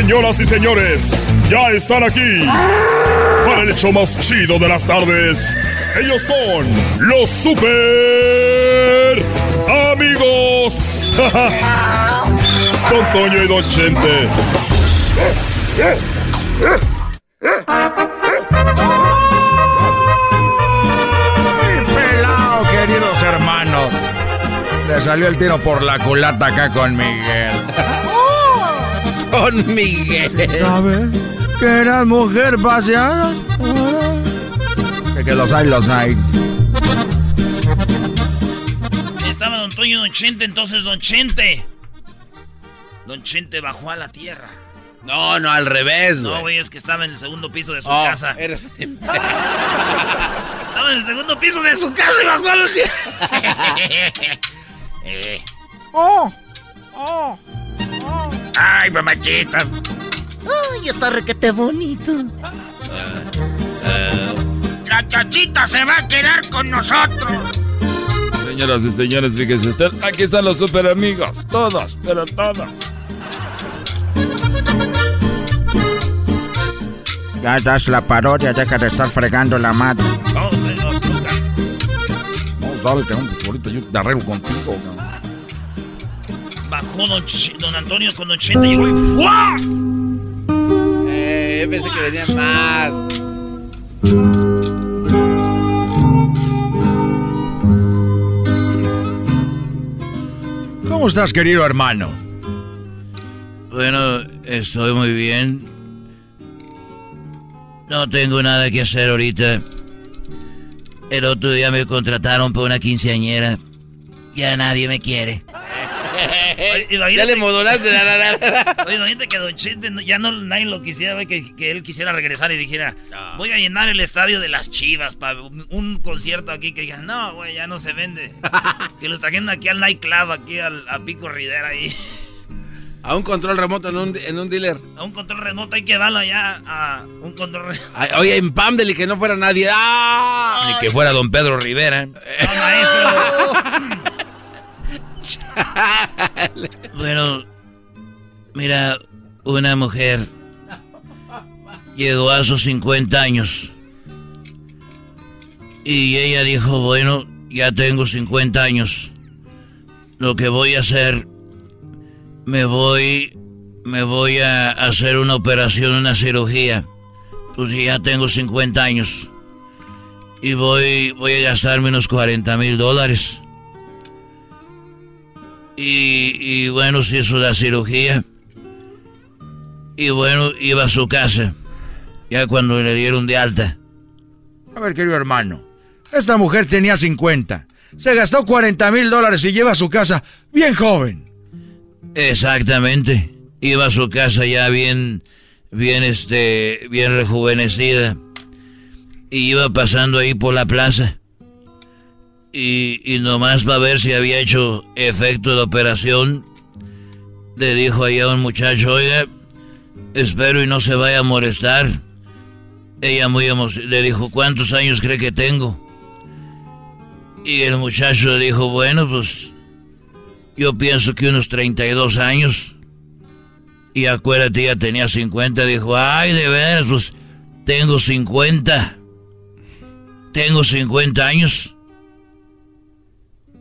Señoras y señores, ya están aquí para el hecho más chido de las tardes. Ellos son los super amigos. Don Toño y Don Chente. Pelao, queridos hermanos. Le salió el tiro por la culata acá con Miguel. Con Miguel. ¿Sabes? Que eras mujer paseada. De que los hay, los hay. Estaba Don Toño y Don Chente, entonces Don Chente. Don Chente bajó a la tierra. No, no, al revés, No, güey. güey, es que estaba en el segundo piso de su Oh, casa. eres- Estaba en el segundo piso de su casa y bajó a la tierra. Eh. Oh, oh, Ay, mamachita. Ay, está requete bonito. La chachita se va a quedar con nosotros. Señoras y señores, fíjense usted, aquí están los super amigos. Todos, pero todos. Ya das la parodia, deja de estar fregando la madre. No, no, nunca. No, dale, cabrón, pues ahorita yo te arreglo contigo, cabrón. Bajó don, Antonio con Don Chente y llegó y ¡fua! Eh, yo pensé que venían más. ¿Cómo estás, querido hermano? Bueno, estoy muy bien. No tengo nada que hacer ahorita. El otro día me contrataron por una quinceañera. Ya nadie me quiere. Oye, imagínate- Ya le modulaste. la, la, la, la. Oye, imagínate que Don Chente no- ya no nadie lo quisiera, que, que él quisiera regresar y dijera, voy a llenar el estadio de las Chivas para un, concierto aquí que digan, no, güey, ya no se vende. que los trajeron aquí al nightclub, aquí al, a Pico Rivera ahí. A un control remoto en un, en un dealer. A un control remoto hay que darlo allá a un control remoto. Ay, oye, en Pamdel y que no fuera nadie. ¡Ah! Ni que fuera don Pedro Rivera. Bueno, mira, una mujer llegó a sus 50 años. Y ella dijo, bueno, ya tengo 50 años. Lo que voy a hacer, me voy, me voy a hacer una operación, una cirugía. Pues ya tengo 50 años. Y voy, voy a gastarme unos 40 mil dólares. Y, y bueno, se hizo la cirugía. Y bueno, iba a su casa. Ya cuando le dieron de alta. A ver, querido hermano. Esta mujer tenía 50. Se gastó 40 mil dólares y lleva a su casa bien joven. Exactamente. Iba a su casa ya bien, bien este, bien rejuvenecida. Y iba pasando ahí por la plaza. Y, y nomás para ver si había hecho efecto de operación, le dijo ahí a un muchacho, oiga, espero y no se vaya a molestar. Ella muy emocionada le dijo, ¿cuántos años cree que tengo? Y el muchacho le dijo, bueno, pues yo pienso que unos 32 años. Y acuérdate, ella tenía 50. Dijo, ay, de veras, pues tengo 50. Tengo 50 años.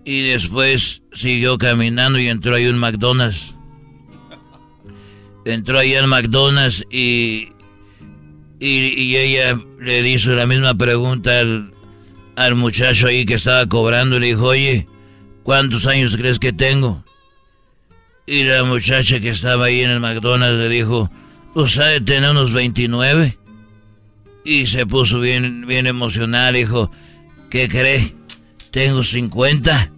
Y después siguió caminando y entró ahí un McDonald's. Entró ahí al McDonald's y, y, y ella le hizo la misma pregunta al, al muchacho ahí que estaba cobrando le dijo, oye, ¿cuántos años crees que tengo? Y la muchacha que estaba ahí en el McDonald's le dijo, pues ha de tener unos 29. Y se puso bien, bien emocional, dijo, ¿qué cree? Tengo 50.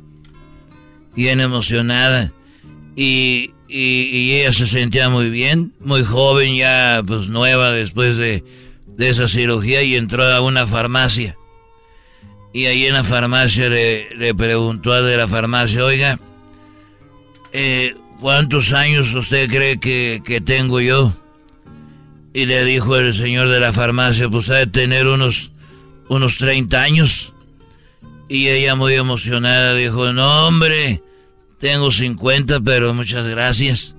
Bien emocionada. Y, y, ella se sentía muy bien, muy joven, ya pues nueva después de, de esa cirugía y entró a una farmacia. Y ahí en la farmacia le, le preguntó al de la farmacia, oiga, eh, ¿cuántos años usted cree que, que tengo yo? Y le dijo el señor de la farmacia, pues ha de tener unos, unos 30 años. Y ella muy emocionada dijo, no hombre, tengo 50, pero muchas gracias.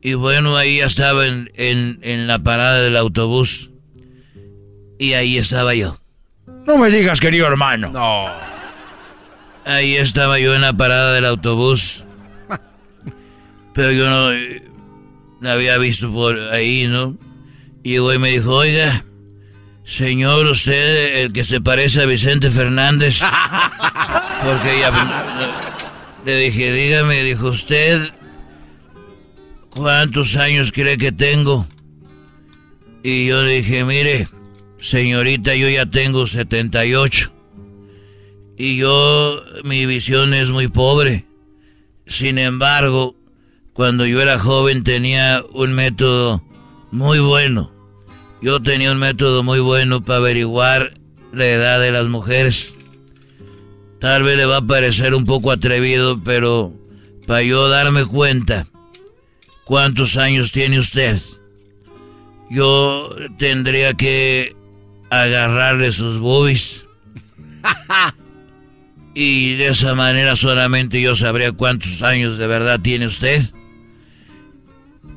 Y bueno, ahí ya estaba en, en, en la parada del autobús. Y ahí estaba yo. No me digas, querido hermano. No. Ahí estaba yo en la parada del autobús. Pero yo no eh, la había visto por ahí, ¿no? Y hoy me dijo, oiga, señor, usted, el que se parece a Vicente Fernández. Porque ella... Le dije, dígame, dijo usted, ¿cuántos años cree que tengo? Y yo dije, mire, señorita, yo ya tengo 78. Y yo, mi visión es muy pobre. Sin embargo, cuando yo era joven tenía un método muy bueno. Yo tenía un método muy bueno para averiguar la edad de las mujeres. Tal vez le va a parecer un poco atrevido, pero para yo darme cuenta cuántos años tiene usted, yo tendría que agarrarle sus boobies. y de esa manera solamente yo sabría cuántos años de verdad tiene usted.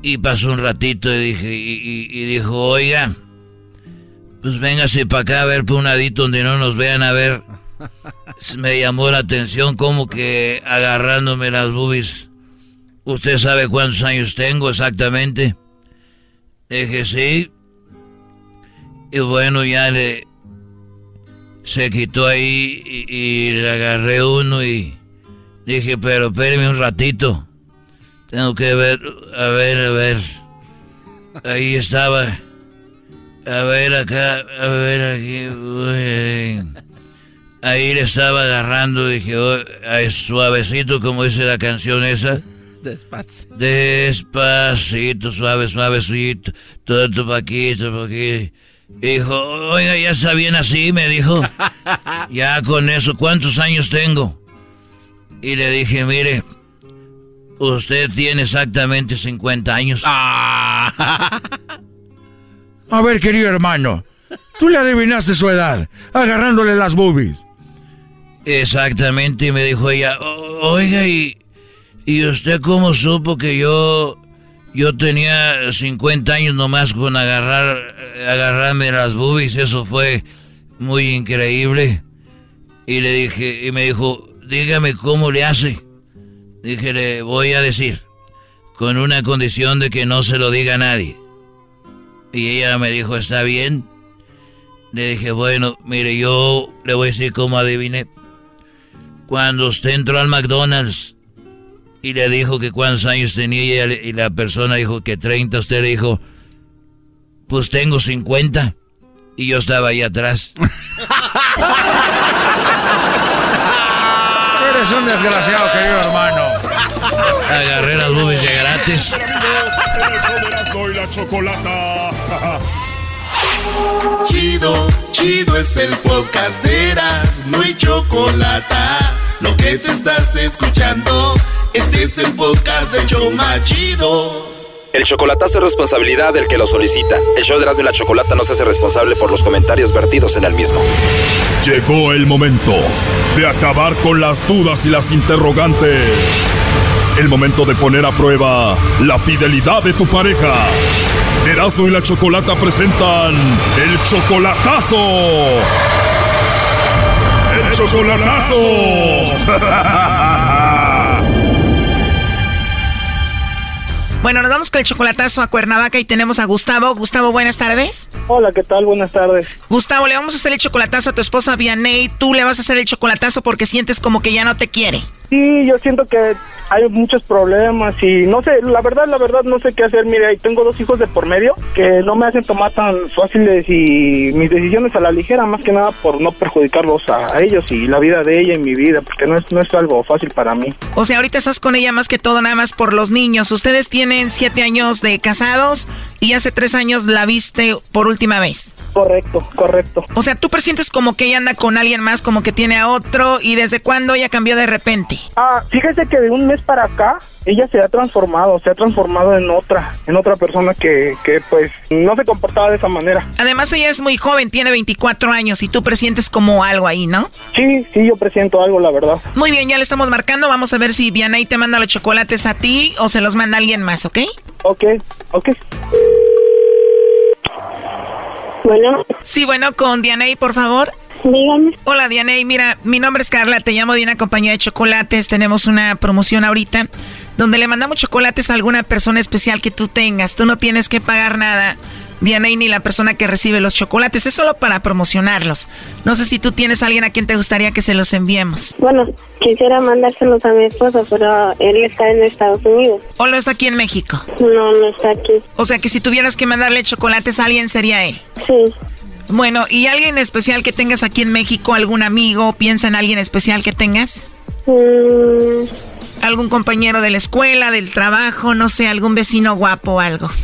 Y pasó un ratito y, dije, y, dijo, oiga, pues véngase para acá a ver por un ladito donde no nos vean a ver. Me llamó la atención como que agarrándome las boobies. ¿Usted sabe cuántos años tengo exactamente? Dije, sí. Y bueno, ya le... Se quitó ahí y, y le agarré uno y dije, pero espéreme un ratito. Tengo que ver, a ver, a ver. Ahí estaba. A ver acá, a ver aquí. Uy. Ahí le estaba agarrando, dije, oh, ay, suavecito, como dice la canción esa. Despacio. Despacito, suave, suavecito, todo paquito, paquito. Dijo, oiga, ya está bien así, me dijo. Ya con eso, ¿cuántos años tengo? Y le dije, mire, usted tiene exactamente 50 años. A ver, querido hermano, tú le adivinaste su edad, agarrándole las boobies. Exactamente, y me dijo ella, "O- oiga, ¿y, ¿y usted cómo supo que yo, yo tenía 50 años nomás con agarrar, agarrarme las boobies? Eso fue muy increíble. Y le dije, y me dijo, dígame cómo le hace. Dije, le voy a decir, con una condición de que no se lo diga a nadie. Y ella me dijo, ¿está bien? Le dije, bueno, mire, yo le voy a decir cómo adiviné. Cuando usted entró al McDonald's y le dijo que cuántos años tenía y la persona dijo que 30, usted le dijo, pues tengo 50. Y yo estaba ahí atrás. Eres un desgraciado, querido hermano. Agarré las boobies de gratis. Erasmo y la chocolata. Chido, chido es el podcast de Eras, no hay chocolate. Lo que te estás escuchando, este es el podcast de Choma Chido. El chocolatazo es responsabilidad del que lo solicita. El show de Erasmo y la Chocolata no se hace responsable por los comentarios vertidos en el mismo. Llegó el momento de acabar con las dudas y las interrogantes. El momento de poner a prueba la fidelidad de tu pareja. Erasmo y la Chocolata presentan el chocolatazo. El chocolatazo. Bueno, nos vamos con el chocolatazo a Cuernavaca y tenemos a Gustavo. Gustavo, buenas tardes. Hola, ¿qué tal? Buenas tardes. Gustavo, le vamos a hacer el chocolatazo a tu esposa Vianey. Tú le vas a hacer el chocolatazo porque sientes como que ya no te quiere. Sí, yo siento que hay muchos problemas y no sé, la verdad, la verdad no sé qué hacer. Mire, ahí tengo dos hijos de por medio que no me hacen tomar tan fáciles y mis decisiones a la ligera, más que nada por no perjudicarlos a, ellos y la vida de ella y mi vida, porque no es, no es algo fácil para mí. O sea, ahorita estás con ella más que todo nada más por los niños. Ustedes tienen siete años de casados y hace tres años la viste por última vez. Correcto, correcto. O sea, tú presientes como que ella anda con alguien más, como que tiene a otro y desde cuándo ella cambió de repente. Ah, fíjese que de un mes para acá ella se ha transformado, se ha transformado en otra, en otra persona que, que pues no se comportaba de esa manera. Además ella es muy joven, tiene 24 años y tú presientes como algo ahí, ¿no? Sí, sí, yo presiento algo, la verdad. Muy bien, ya le estamos marcando, vamos a ver si Vianey te manda los chocolates a ti o se los manda alguien más, ¿ok? Ok, ok. Bueno. Sí, bueno, con Dianey, por favor. Dígame. Hola, Dianey. Mira, mi nombre es Carla, te llamo de una compañía de chocolates. Tenemos una promoción ahorita donde le mandamos chocolates a alguna persona especial que tú tengas. Tú no tienes que pagar nada. Dianey ni la persona que recibe los chocolates, es solo para promocionarlos. No sé si tú tienes a alguien a quien te gustaría que se los enviemos. Bueno, quisiera mandárselos a mi esposo, pero él está en Estados Unidos. ¿O lo está aquí en México? No, no está aquí. O sea que si tuvieras que mandarle chocolates a alguien sería él. Sí. Bueno, ¿y alguien especial que tengas aquí en México? ¿Algún amigo? ¿Piensa en alguien especial que tengas? Mm, ¿Algún compañero de la escuela, del trabajo? No sé, algún vecino guapo o algo.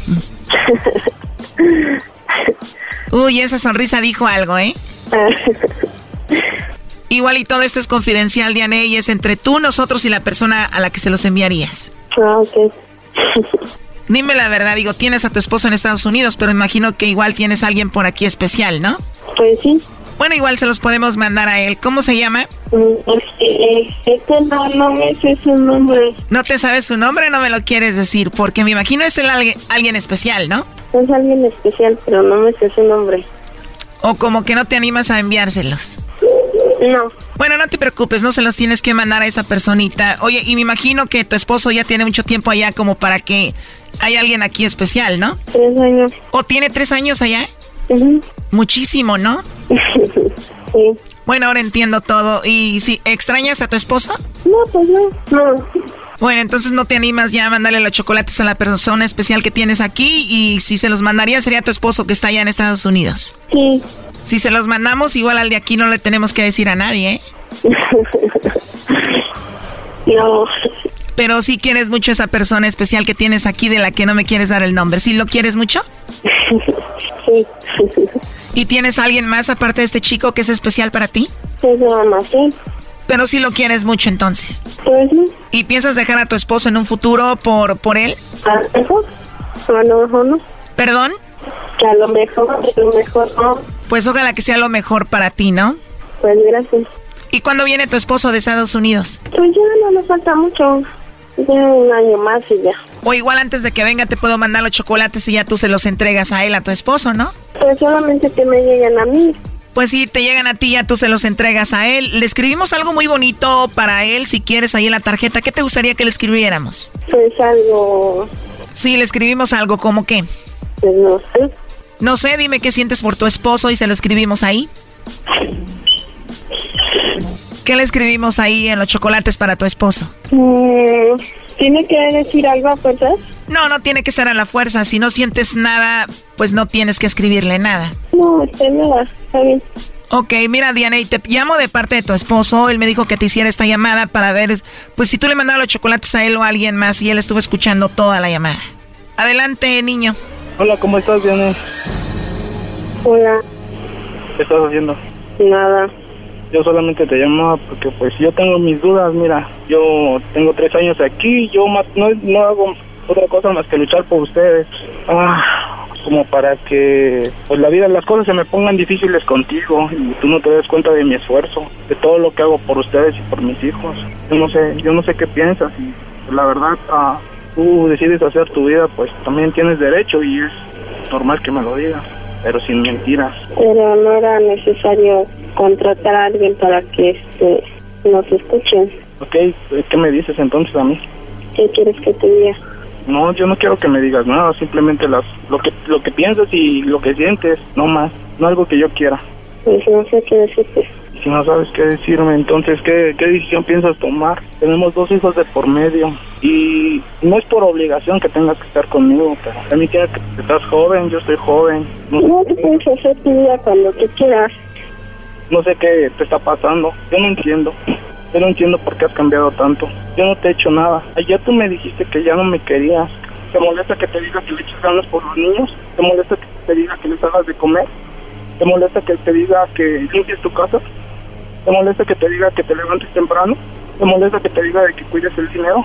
Uy, esa sonrisa dijo algo, ¿eh? Igual y todo esto es confidencial, Diane, y es entre tú, nosotros y la persona a la que se los enviarías. ah, ok. Dime la verdad, digo, tienes a tu esposo en Estados Unidos, pero imagino que igual tienes a alguien por aquí especial, ¿no? Pues sí. Bueno, igual se los podemos mandar a él. ¿Cómo se llama? Mm, este, este no, no me sé su nombre. ¿No te sabes su nombre? No me lo quieres decir, porque me imagino es el alguien, alguien especial, ¿no? Es alguien especial, pero no me sé su nombre. O como que no te animas a enviárselos. No. Bueno, no te preocupes, no se los tienes que mandar a esa personita. Oye, y me imagino que tu esposo ya tiene mucho tiempo allá como para que hay alguien aquí especial, ¿no? Tres años. ¿O tiene tres años allá? Muchísimo, ¿no? sí. Bueno, ahora entiendo todo. ¿Y si extrañas a tu esposo? No, pues no. No. Bueno, entonces no te animas ya a mandarle los chocolates a la persona especial que tienes aquí y si se los mandaría sería tu esposo que está allá en Estados Unidos. Sí. Si se los mandamos, igual al de aquí no le tenemos que decir a nadie, ¿eh? no. Pero sí quieres mucho a esa persona especial que tienes aquí de la que no me quieres dar el nombre. ¿Sí lo quieres mucho? Sí. ¿Y tienes a alguien más aparte de este chico que es especial para ti? Pues nada más, sí. Pero sí lo quieres mucho entonces. Pues sí. ¿Y piensas dejar a tu esposo en un futuro por, por él? A lo mejor. A lo mejor no. ¿Perdón? Que a lo mejor, a lo mejor no. Pues ojalá que sea lo mejor para ti, ¿no? Pues gracias. ¿Y cuándo viene tu esposo de Estados Unidos? Pues ya no nos falta mucho. Ya un año más y ya. O igual antes de que venga te puedo mandar los chocolates y ya tú se los entregas a él, a tu esposo, ¿no? Pues solamente que me lleguen a mí. Pues sí, te llegan a ti, ya tú se los entregas a él. Le escribimos algo muy bonito para él, si quieres, ahí en la tarjeta. ¿Qué te gustaría que le escribiéramos? Pues algo... Sí, le escribimos algo, ¿como qué? Pues no sé. No sé, dime qué sientes por tu esposo y se lo escribimos ahí. ¿Qué le escribimos ahí en los chocolates para tu esposo? Mm, ¿Tiene que decir algo a fuerzas? No, no tiene que ser a la fuerza. Si no sientes nada, pues no tienes que escribirle nada. No, este nada, está bien. Ok, mira Diana, y te llamo de parte de tu esposo. Él me dijo que te hiciera esta llamada para ver, pues si tú le mandabas los chocolates a él o a alguien más y él estuvo escuchando toda la llamada. Adelante, niño. Hola, ¿cómo estás, Diana? Hola, ¿Qué estás haciendo? nada. Yo solamente te llamaba porque pues yo tengo mis dudas, mira, yo tengo tres años aquí, yo más, no, no hago otra cosa más que luchar por ustedes. Ah, como para que pues la vida, las cosas se me pongan difíciles contigo y tú no te des cuenta de mi esfuerzo, de todo lo que hago por ustedes y por mis hijos. Yo no sé, yo no sé qué piensas y pues, la verdad, ah, tú decides hacer tu vida, pues también tienes derecho y es normal que me lo digas, pero sin mentiras. Pero no era necesario contratar a alguien para que este nos escuchen. Ok, ¿qué me dices entonces a mí? ¿Qué quieres que te diga? No, yo no quiero que me digas nada, simplemente las, lo que lo que piensas y lo que sientes, no más, no algo que yo quiera. Pues no sé qué decirte. Si no sabes qué decirme, entonces, ¿qué, qué decisión piensas tomar? Tenemos dos hijos de por medio y no es por obligación que tengas que estar conmigo, pero también tienes que estás joven, yo estoy joven. No, No te puedes hacer tu vida cuando tú quieras. no sé qué te está pasando, yo no entiendo. Yo no entiendo por qué has cambiado tanto. Yo no te he hecho nada. Ayer tú me dijiste que ya no me querías. ¿Te molesta que te diga que le eches ganas por los niños? ¿Te molesta que te diga que les hagas de comer? ¿Te molesta que te diga que limpies tu casa? ¿Te molesta que te diga que te levantes temprano? ¿Te molesta que te diga de que cuides el dinero?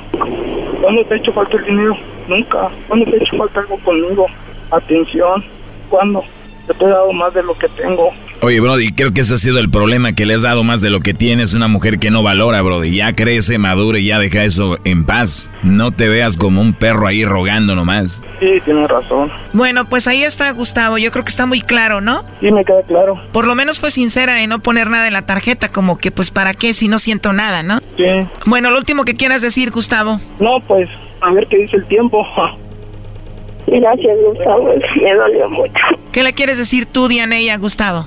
¿Cuándo te ha hecho falta el dinero? Nunca. ¿Cuándo te ha hecho falta algo conmigo? Atención. ¿Cuándo? Yo te he dado más de lo que tengo. Oye, Brody, creo que ese ha sido el problema, que le has dado más de lo que tienes. Una mujer que no valora, Brody. Ya crece, madura y ya deja eso en paz. No te veas como un perro ahí rogando nomás. Sí, tienes razón. Bueno, pues ahí está Gustavo. Yo creo que está muy claro, ¿no? Sí, me queda claro. Por lo menos fue sincera en no poner nada en la tarjeta, como que pues para qué si no siento nada, ¿no? Sí. Bueno, lo último que quieras decir, Gustavo. No, pues, a ver qué dice el tiempo. Gracias, Gustavo. Me dolió mucho. ¿Qué le quieres decir tú, Dianey, a Gustavo?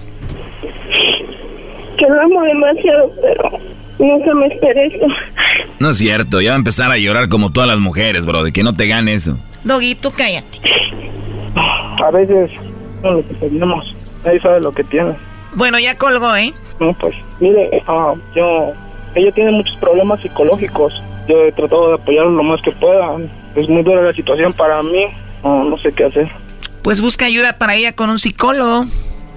Que lo amo demasiado, pero nunca me esperé esto. No es cierto, ya va a empezar a llorar como todas las mujeres, Brody. Que no te gane eso. Doggy, tú cállate. A veces, no lo que tenemos. Nadie sabe lo que tiene. Bueno, ya colgó, ¿eh? No, pues, mire, ah, yo, ella tiene muchos problemas psicológicos. Yo he tratado de apoyarlo lo más que pueda. Es muy dura la situación para mí. No, no sé qué hacer. Pues busca ayuda para ella con un psicólogo.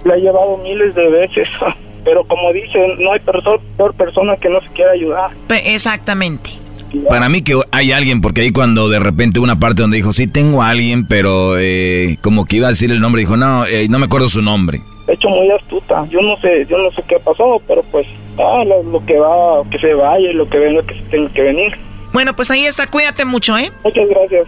La he llevado miles de veces. Pero como dicen, no hay perso- peor persona que no se quiera ayudar. Pe- exactamente. Para mí que hay alguien, porque ahí cuando de repente una parte donde dijo, sí, tengo a alguien, pero eh, como que iba a decir el nombre, dijo, no, eh, no me acuerdo su nombre. De hecho, muy astuta. Yo no sé, yo no sé qué pasó, pero pues, ah, lo, lo que va, que se vaya y lo que venga, que se tenga que venir. Bueno, pues ahí está. Cuídate mucho, ¿eh? Muchas gracias.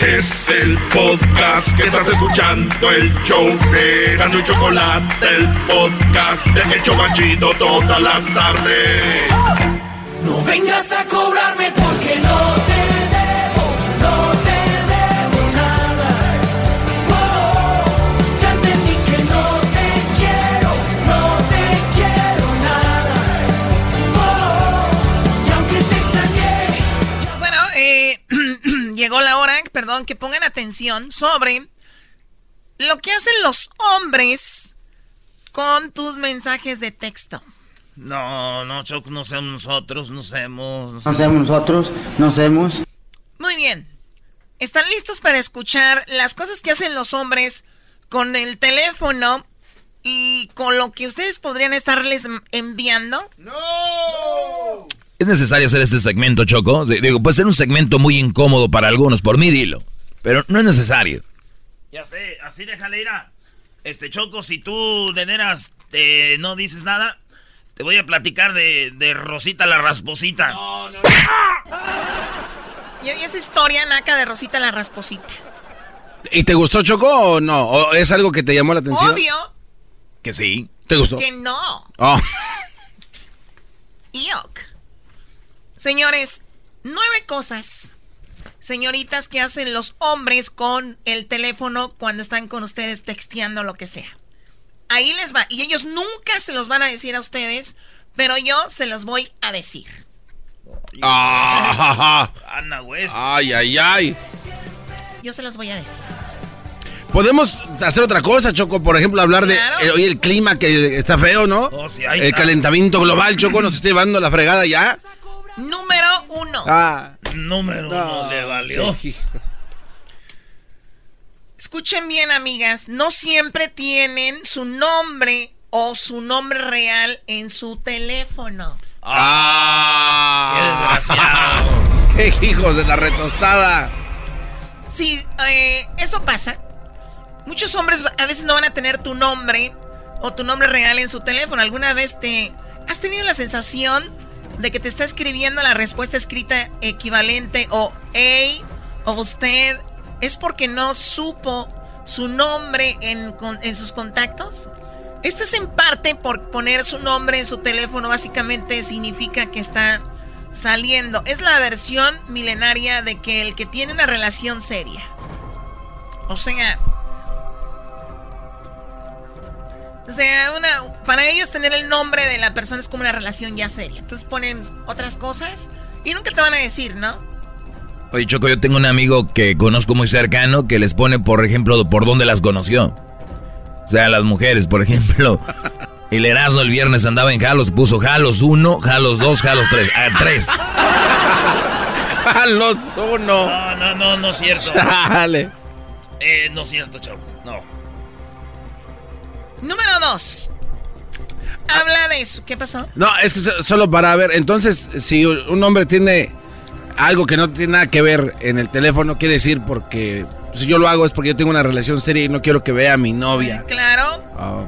Es el podcast que estás escuchando, el show de Erasmo y Chocolate, el podcast de El Chobachito todas las tardes. No vengas a cobrarme porque no llegó la hora, perdón, que pongan atención sobre lo que hacen los hombres con tus mensajes de texto. No, no, Choc, no seamos nosotros, no seamos. No somos nosotros, no somos. Muy bien. ¿Están listos para escuchar las cosas que hacen los hombres con el teléfono y con lo que ustedes podrían estarles enviando? ¿Es necesario hacer este segmento, Choco? Digo, puede ser un segmento muy incómodo para algunos, por mí dilo. Pero no es necesario. Ya sé, así déjale ir a. Este Choco, si tú de veras eh, no dices nada, te voy a platicar de, de Rosita la rasposita. No, no, Y esa historia naca de Rosita la rasposita. ¿Y te gustó Choco o no? ¿O es algo que te llamó la atención? Obvio Que sí. ¿Te gustó? que no. Oh. Yuck. Señores, nueve cosas, señoritas, que hacen los hombres con el teléfono cuando están con ustedes texteando lo que sea. Ahí les va. Y ellos nunca se los van a decir a ustedes, pero yo se los voy a decir. Ah, Ana West. ay, ay, ay. Yo se los voy a decir. Podemos hacer otra cosa, Choco. Por ejemplo, hablar de Claro. eh, oye, el clima que está feo, ¿no? Oh, sí, el está. calentamiento global, Choco, nos está llevando la fregada ya. Número uno. Ah. Número uno le valió. qué Escuchen bien, amigas. No siempre tienen su nombre o su nombre real en su teléfono. Ah. Qué hijos de la retostada. Sí, eh, eso pasa. Muchos hombres a veces no van a tener tu nombre o tu nombre real en su teléfono. ¿Alguna vez te has tenido la sensación de que te está escribiendo la respuesta escrita equivalente o hey o usted? ¿Es porque no supo su nombre en, en sus contactos? Esto es en parte por poner su nombre en su teléfono, básicamente significa que está saliendo. Es la versión milenaria de que el que tiene una relación seria. O sea, o sea, una, para ellos tener el nombre de la persona es como una relación ya seria. Entonces ponen otras cosas y nunca te van a decir, ¿no? Oye, Choco, yo tengo un amigo que conozco muy cercano que les pone, por ejemplo, por dónde las conoció. O sea, las mujeres, por ejemplo. El Erasmo el viernes andaba en Jalos, puso Jalos 1, Jalos 2, Jalos 3. Ah, 3. Jalos 1. No, no, no, no es cierto. Dale. Eh, no es cierto, Choco. No. Número 2. Habla de eso. ¿Qué pasó? No, es que solo para ver. Entonces, si un hombre tiene algo que no tiene nada que ver en el teléfono, quiere decir porque si yo lo hago es porque yo tengo una relación seria y no quiero que vea a mi novia. Claro. Ah.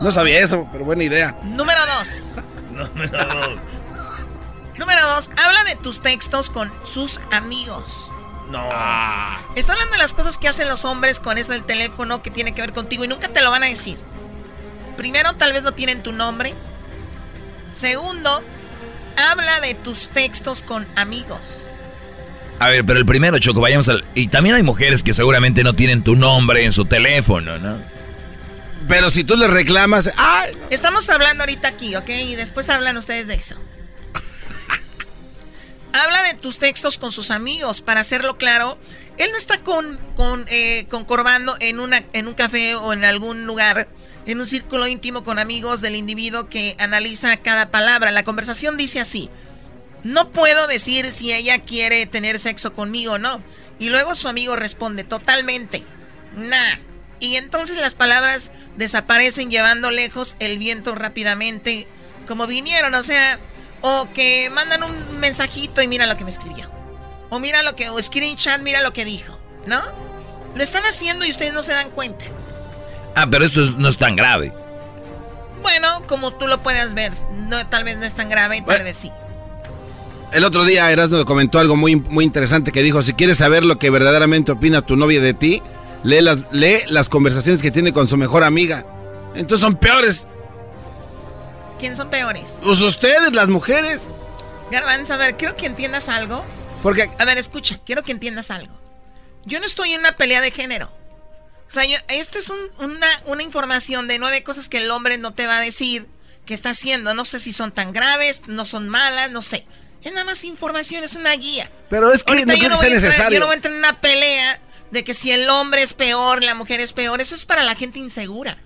No sabía eso, pero buena idea. Número 2. Número 2. Número 2. Habla de tus textos con sus amigos. No. Está hablando de las cosas que hacen los hombres con eso del teléfono que tiene que ver contigo y nunca te lo van a decir. Primero, tal vez no tienen tu nombre. Segundo, habla de tus textos con amigos. A ver, pero el primero, Choco, vayamos al... Y también hay mujeres que seguramente no tienen tu nombre en su teléfono, ¿no? Pero si tú le reclamas... ¡Ay! Estamos hablando ahorita aquí, ¿ok? Y después hablan ustedes de eso. Habla de tus textos con sus amigos. Para hacerlo claro, él no está con, con, eh, en, una, en un café o en algún lugar, en un círculo íntimo con amigos del individuo que analiza cada palabra. La conversación dice así. No puedo decir si ella quiere tener sexo conmigo o no. Y luego su amigo responde, totalmente. Nah. Y entonces las palabras desaparecen llevando lejos el viento rápidamente como vinieron. O sea, o que mandan un mensajito y mira lo que me escribió. O mira lo que, o screenshot, mira lo que dijo. ¿No? Lo están haciendo y ustedes no se dan cuenta. Ah, pero eso es- no es tan grave. Bueno, como tú lo puedas ver, no, tal vez no es tan grave, tal vez sí. El otro día Erasmo comentó algo muy, muy interesante que dijo, si quieres saber lo que verdaderamente opina tu novia de ti, lee las, lee las conversaciones que tiene con su mejor amiga. Entonces son peores. ¿Quién son peores? Pues ustedes, las mujeres. Garbanzo, a ver, quiero que entiendas algo. Porque... A ver, escucha, quiero que entiendas algo. Yo no estoy en una pelea de género. O sea, yo- esto es un- una, una información de nueve cosas que el hombre no te va a decir que está haciendo. No sé si son tan graves, no son malas, no sé. Es nada más información, es una guía. Pero es que Ahorita no creo que voy sea a entrar- necesario. Yo no voy a entrar en una pelea de que si el hombre es peor, la mujer es peor. Eso es para la gente insegura.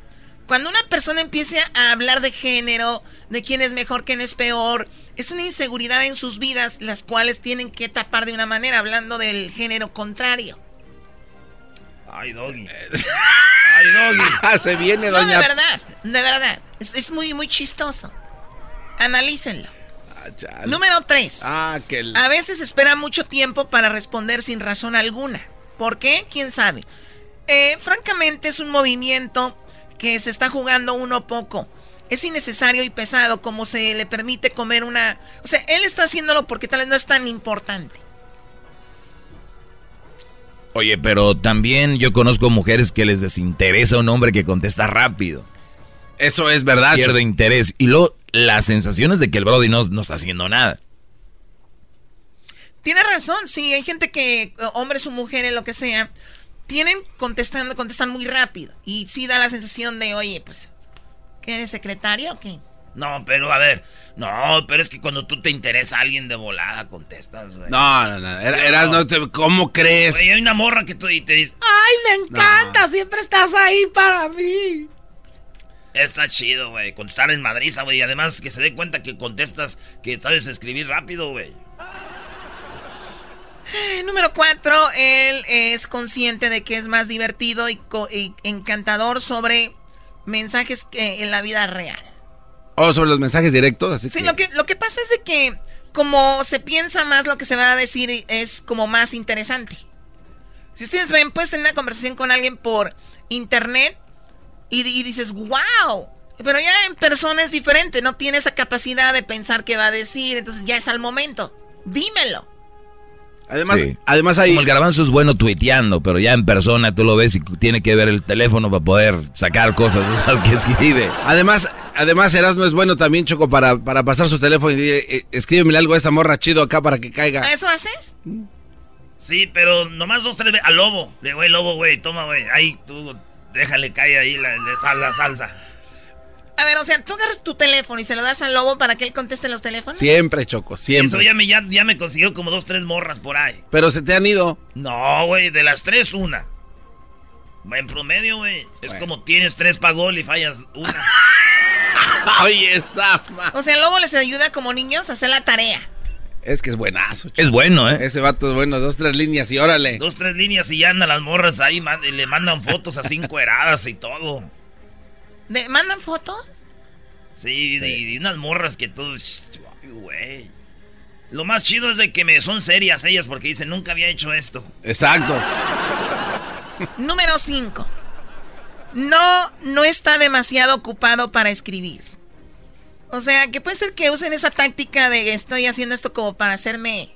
Cuando una persona empiece a hablar de género, de quién es mejor, quién es peor, es una inseguridad en sus vidas, las cuales tienen que tapar de una manera, hablando del género contrario. Ay, doggy. Ay, doggy. Ah, Se viene, No, de doña... verdad, de verdad. Es, es muy, muy chistoso. Analícenlo. Número 3. Ah, que... A veces espera mucho tiempo para responder sin razón alguna. ¿Por qué? ¿Quién sabe? Eh, francamente es un movimiento que se está jugando uno poco. Es innecesario y pesado como se le permite comer una... O sea, él está haciéndolo porque tal vez no es tan importante. Oye, pero también yo conozco mujeres que les desinteresa un hombre que contesta rápido. Eso es verdad. Pierde interés. Y luego la sensación es de que el Brody no, no está haciendo nada. Tiene razón, sí, hay gente que, hombres o mujeres, lo que sea, tienen contestando, contestan muy rápido. Y sí da la sensación de, oye, pues, ¿qué eres secretaria o qué? No, pero a ver. No, pero es que cuando tú te interesa a alguien de volada, contestas, güey. No, no, no. Era- Erasmo, te- ¿cómo crees? Güey, hay una morra que tú y te dice, ¡Ay, me encanta! Siempre estás ahí para mí. está chido, güey. Contestar en Madrid, güey. Y además que se dé cuenta que contestas, que sabes escribir rápido, güey. Eh, Número cuatro, él es consciente de que es más divertido y, encantador sobre mensajes que en la vida real. O sobre los mensajes directos, así Sí, que... lo que, lo que pasa es de que como se piensa más lo que se va a decir es como más interesante. Si ustedes ven, puedes tener una conversación con alguien por internet y, y dices, wow. Pero ya en persona es diferente, no tiene esa capacidad de pensar qué va a decir, entonces ya es al momento. Dímelo. Además, Sí. además hay... Como el garbanzo es bueno tuiteando, pero ya en persona tú lo ves y tiene que ver el teléfono para poder sacar cosas esas que escribe. Además, además Erasmo es bueno también, Choco, para, para pasar su teléfono y decir, eh, escríbeme algo a esa morra chido acá para que caiga. ¿A eso haces? Sí, pero nomás dos, tres veces. Al lobo. De güey, lobo, güey, toma, güey. Ahí tú, déjale caer ahí la, la, sal- la salsa. A ver, o sea, tú agarras tu teléfono y se lo das al lobo para que él conteste los teléfonos. Siempre, Choco, Eso siempre. ya me, ya, ya me consiguió como dos, tres morras por ahí. Pero se te han ido. No, güey, de las tres, una. En promedio, güey. Es como tienes tres pa' gol y fallas una. Oye, esa... O sea, el lobo les ayuda como niños a hacer la tarea. Es que es buenazo. Choco. Es bueno, ¿eh? Ese vato es bueno, dos, tres líneas y órale. Dos, tres líneas y ya andan las morras ahí man- y le mandan fotos así encueradas y todo. ¿De- ¿Mandan fotos? Sí, y, y unas morras que tú... ay, güey. Lo más chido es de que me son serias ellas porque dicen, nunca había hecho esto. Exacto. Número 5. No, no está demasiado ocupado para escribir. O sea, que puede ser que usen esa táctica de que estoy haciendo esto como para hacerme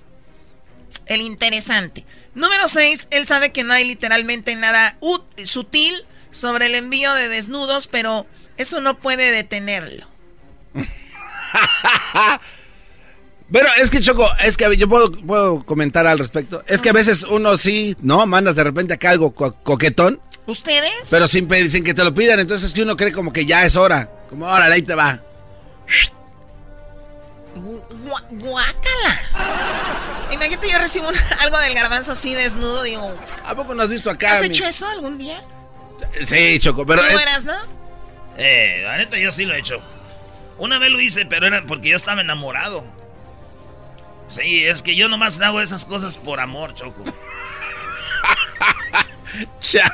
el interesante. Número 6. Él sabe que no hay literalmente nada ut- sutil sobre el envío de desnudos, pero eso no puede detenerlo. Pero es que, Choco, es que yo puedo, puedo comentar al respecto. Es que a veces uno sí, ¿no? Mandas de repente acá algo co- coquetón, ¿Ustedes? pero sin, sin que te lo pidan. Entonces es que uno cree como que ya es hora. Como, órale, ahí te va. Gu- guácala. Imagínate, yo recibo un- algo del garbanzo así desnudo, digo. ¿A poco no has visto acá? ¿Has mi- hecho eso algún día? Sí, Choco, pero... ¿Tú eras, no? Eh, la neta yo sí lo he hecho. Una vez lo hice, pero era porque yo estaba enamorado. Sí, es que yo nomás hago esas cosas por amor, Choco.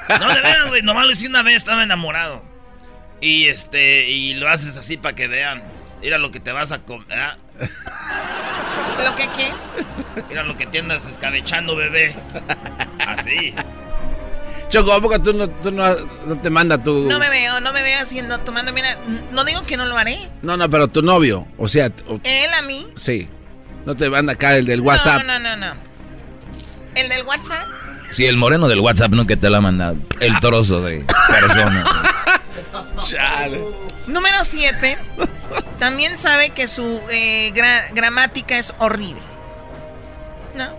No, de veras, güey, nomás lo hice una vez, estaba enamorado. Y este, y lo haces así para que vean. Mira lo que te vas a comer. ¿Lo que qué? Mira lo que te andas escabechando, bebé. Así. Choco, ¿a poco tú no, tú no, no te manda tu... No me veo, no me veo haciendo, tomando, mira, no digo que no lo haré. No, no, pero tu novio, o sea, o- Él a mí. sí. No te manda acá el del WhatsApp. No, no, no, no. El del WhatsApp. Sí, el moreno del WhatsApp no que te lo ha mandado. El trozo de persona. Número 7. También sabe que su eh, gra- gramática es horrible. ¿No?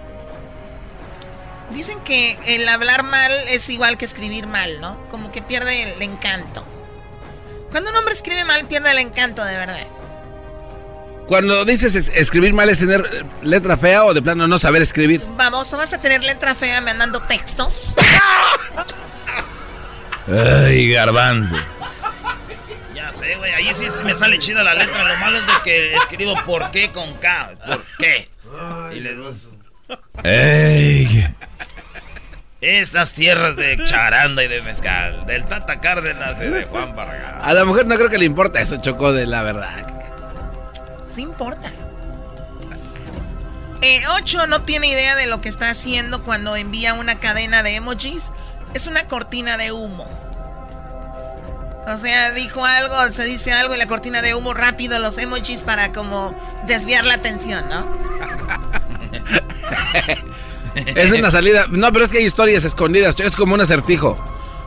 Dicen que el hablar mal es igual que escribir mal, ¿no? Como que pierde el encanto. Cuando un hombre escribe mal, pierde el encanto, de verdad. Cuando dices es- escribir mal es tener letra fea o de plano no saber escribir. Vamos, vas a tener letra fea mandando textos. Ay, garbanzo. Ya sé, güey, ahí sí me sale chida la letra. Lo malo es de que escribo por qué con K. ¿Por qué? Y le doy. Ey. Esas tierras de charanda y de mezcal. Del Tata Cárdenas y de Juan Vargas. A la mujer no creo que le importa eso, Choco, de la verdad. Sí importa. 8 no tiene idea de lo que está haciendo cuando envía una cadena de emojis. Es una cortina de humo. O sea, dijo algo, se dice algo y la cortina de humo rápido los emojis para como desviar la atención, ¿no? Es una salida. No, pero es que hay historias escondidas. Es como un acertijo.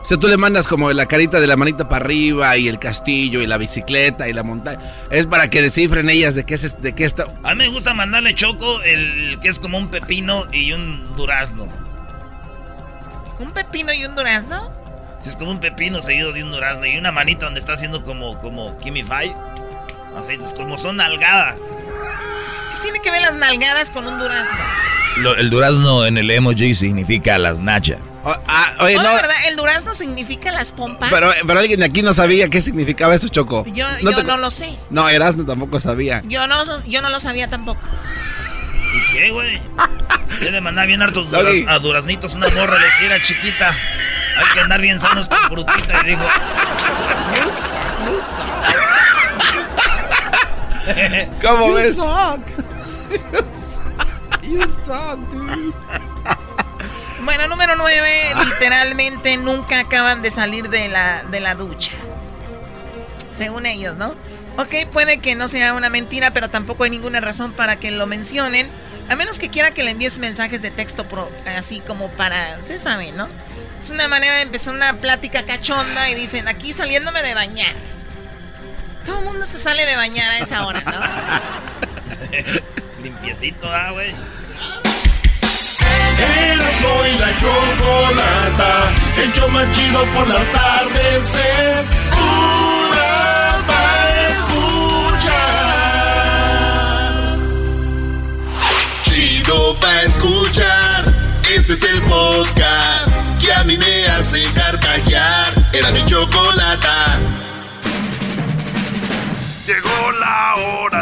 O sea, tú le mandas como la carita de la manita para arriba y el castillo y la bicicleta y la montaña. Es para que descifren ellas de qué es de qué está. A mí me gusta mandarle choco el que es como un pepino y un durazno. ¿Un pepino y un durazno? Si es como un pepino seguido de un durazno y una manita donde está haciendo como, como Kimmy Five. Así, entonces, como son nalgadas. ¿Qué tiene que ver las nalgadas con un durazno? Lo- el durazno en el emoji significa las nachas. ah, oye, Oh, no. de verdad, el durazno significa las pompas. Pero, pero alguien de aquí no sabía qué significaba eso, Choco. yo no, yo te- no lo sé. no, Erasmo tampoco sabía. Yo no, yo no lo sabía tampoco. ¿Y qué, güey? Yo le mandaba bien hartos duraz- a duraznitos una morra, le dije, era chiquita. Hay que andar bien sanos con frutita. Y dijo, ¿Cómo ves? You suck, dude. Bueno, número nueve, literalmente nunca acaban de salir de la, de la ducha. Según ellos, ¿no? Ok, puede que no sea una mentira, pero tampoco hay ninguna razón para que lo mencionen. A menos que quiera que le envíes mensajes de texto así como para... Se sabe, ¿no? Es una manera de empezar una plática cachonda y dicen, aquí saliéndome de bañar. Todo el mundo se sale de bañar a esa hora, ¿no? Limpiecito, ah, güey. Erasmo y la chocolata, el show más chido por las tardes es pura para escuchar. Chido para escuchar, este es el podcast que a mí me hace carcajear. Era mi chocolata.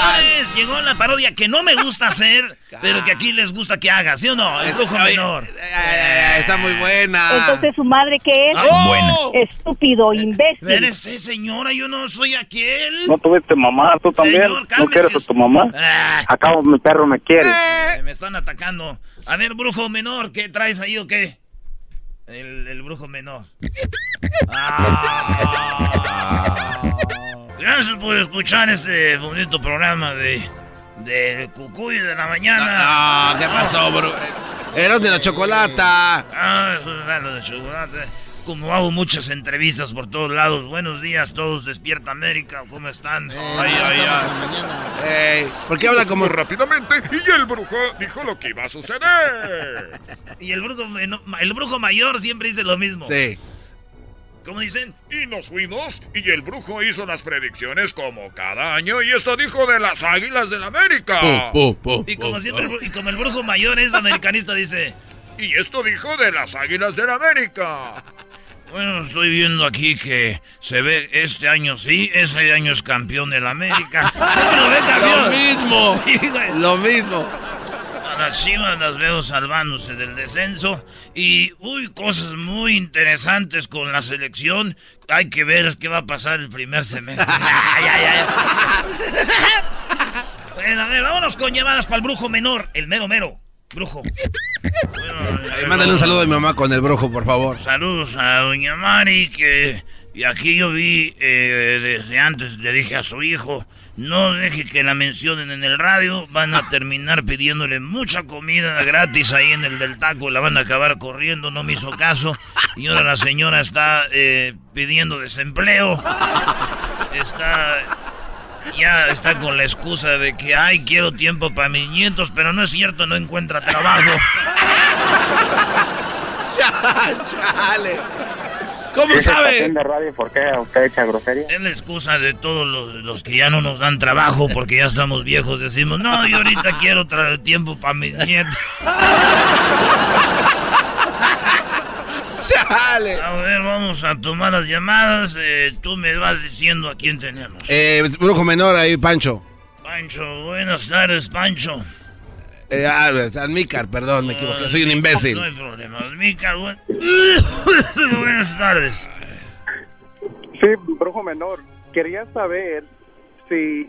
Señores, llegó la parodia que no me gusta hacer, pero que aquí les gusta que haga, ¿sí o no? El brujo menor. Está muy buena. Entonces, ¿su madre qué es? Ah, buena. Estúpido, imbécil. Espérese, señora, yo no soy aquel. No tuviste mamá, tú también. Señor, ¿No quieres a tu mamá? Ah. Acabo, mi perro me quiere. Eh, Me están atacando. A ver, brujo menor, ¿qué traes ahí o qué? El, el brujo menor. Ah. Gracias por escuchar este bonito programa de, de Cucuy de la mañana. Ah, ¿qué pasó, bro? Eras de la chocolata. Ah, de chocolate. Como hago muchas entrevistas por todos lados. Buenos días, todos. Despierta América. ¿Cómo están? ay, ay, ay. ¿Por qué habla como rápidamente? Y el brujo dijo lo que iba a suceder. Y el brujo, el brujo mayor siempre dice lo mismo. Sí. ¿Cómo dicen? Y nos fuimos y el brujo hizo las predicciones como cada año y esto dijo de las águilas del América. Y como siempre, el y como el brujo mayor es americanista, dice... Y esto dijo de las águilas del América. Bueno, estoy viendo aquí que se ve este año sí, ese año es campeón del América. Lo ve campeón. Lo mismo. Sí, güey. Lo mismo. Las chivas las veo salvándose del descenso. Y, uy, cosas muy interesantes con la selección. Hay que ver qué va a pasar el primer semestre. Ay, ay, ay. Bueno, a ver, vámonos con llamadas para el brujo menor, el mero mero. Brujo. Eh, mándale un saludo a mi mamá con el brujo, por favor. Saludos a doña Mari, que y aquí yo vi, eh, desde antes le dije a su hijo, no deje que la mencionen en el radio, van a terminar pidiéndole mucha comida gratis ahí en el del taco, la van a acabar corriendo, no me hizo caso, y ahora la señora está eh, pidiendo desempleo, está... Ya está con la excusa de que, ay, quiero tiempo para mis nietos, pero no es cierto, no encuentra trabajo. Chale. ¿Cómo ¿Qué se está sabe? radio? ¿Por qué usted echa grosería? Es la excusa de todos los, los que ya no nos dan trabajo porque ya estamos viejos. Decimos, no, yo ahorita quiero traer tiempo para mis nietos. Chale. A ver, vamos a tomar las llamadas. Eh, tú me vas diciendo a quién tenemos. Eh, brujo menor ahí, Pancho. Pancho, buenas tardes, Pancho. Eh, ah, Almícar, perdón, me equivoqué. Soy un imbécil. No hay problema. Buen- buenas tardes. Sí, brujo menor. Quería saber si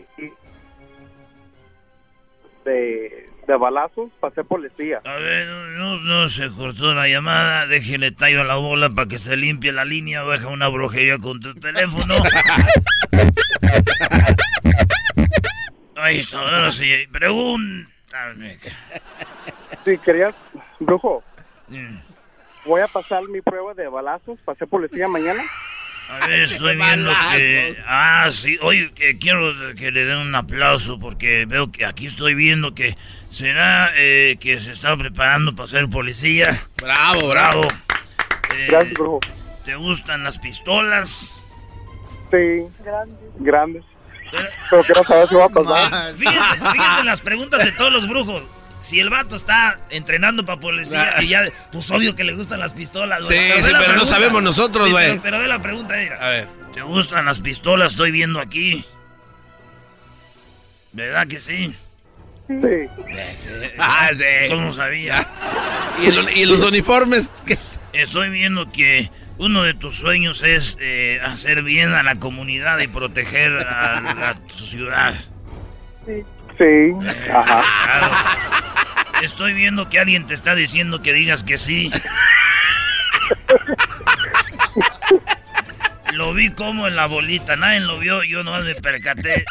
de, de balazos pasé policía. A ver, no, no se cortó la llamada. Déjele tallo a la bola para que se limpie la línea. Deja una brujería con tu teléfono. Ahí está, ahora sí. Pregúntame. Sí, quería, brujo, Mm. voy a pasar mi prueba de balazos. Pasé policía mañana. A ver, estoy viendo que... Ah, sí. Oye, que quiero que le den un aplauso porque veo que aquí estoy viendo que será eh, que se está preparando para ser policía. Bravo, bravo. Eh, Gracias, brujo. ¿Te gustan las pistolas? Sí, grandes. Pero quiero saber si va a pasar. Fíjense, fíjense en las preguntas de todos los brujos. Si el vato está entrenando para policía y ya, pues obvio que le gustan las pistolas. güey. Sí, ve sí, pero no sabemos nosotros, Sí, güey. pero, pero ve la pregunta, mira. A ver. ¿Te gustan las pistolas? Estoy viendo aquí. ¿Verdad que sí? Sí. Ah, sí. ¿Cómo sabía? ¿Y, el- y los uniformes? ¿qué? Estoy viendo que uno de tus sueños es eh, hacer bien a la comunidad y proteger a, la- tu ciudad. Sí. Sí. Ajá. Claro. Estoy viendo que alguien te está diciendo que digas que sí. Lo vi como en la bolita, nadie lo vio, yo nomás me percaté.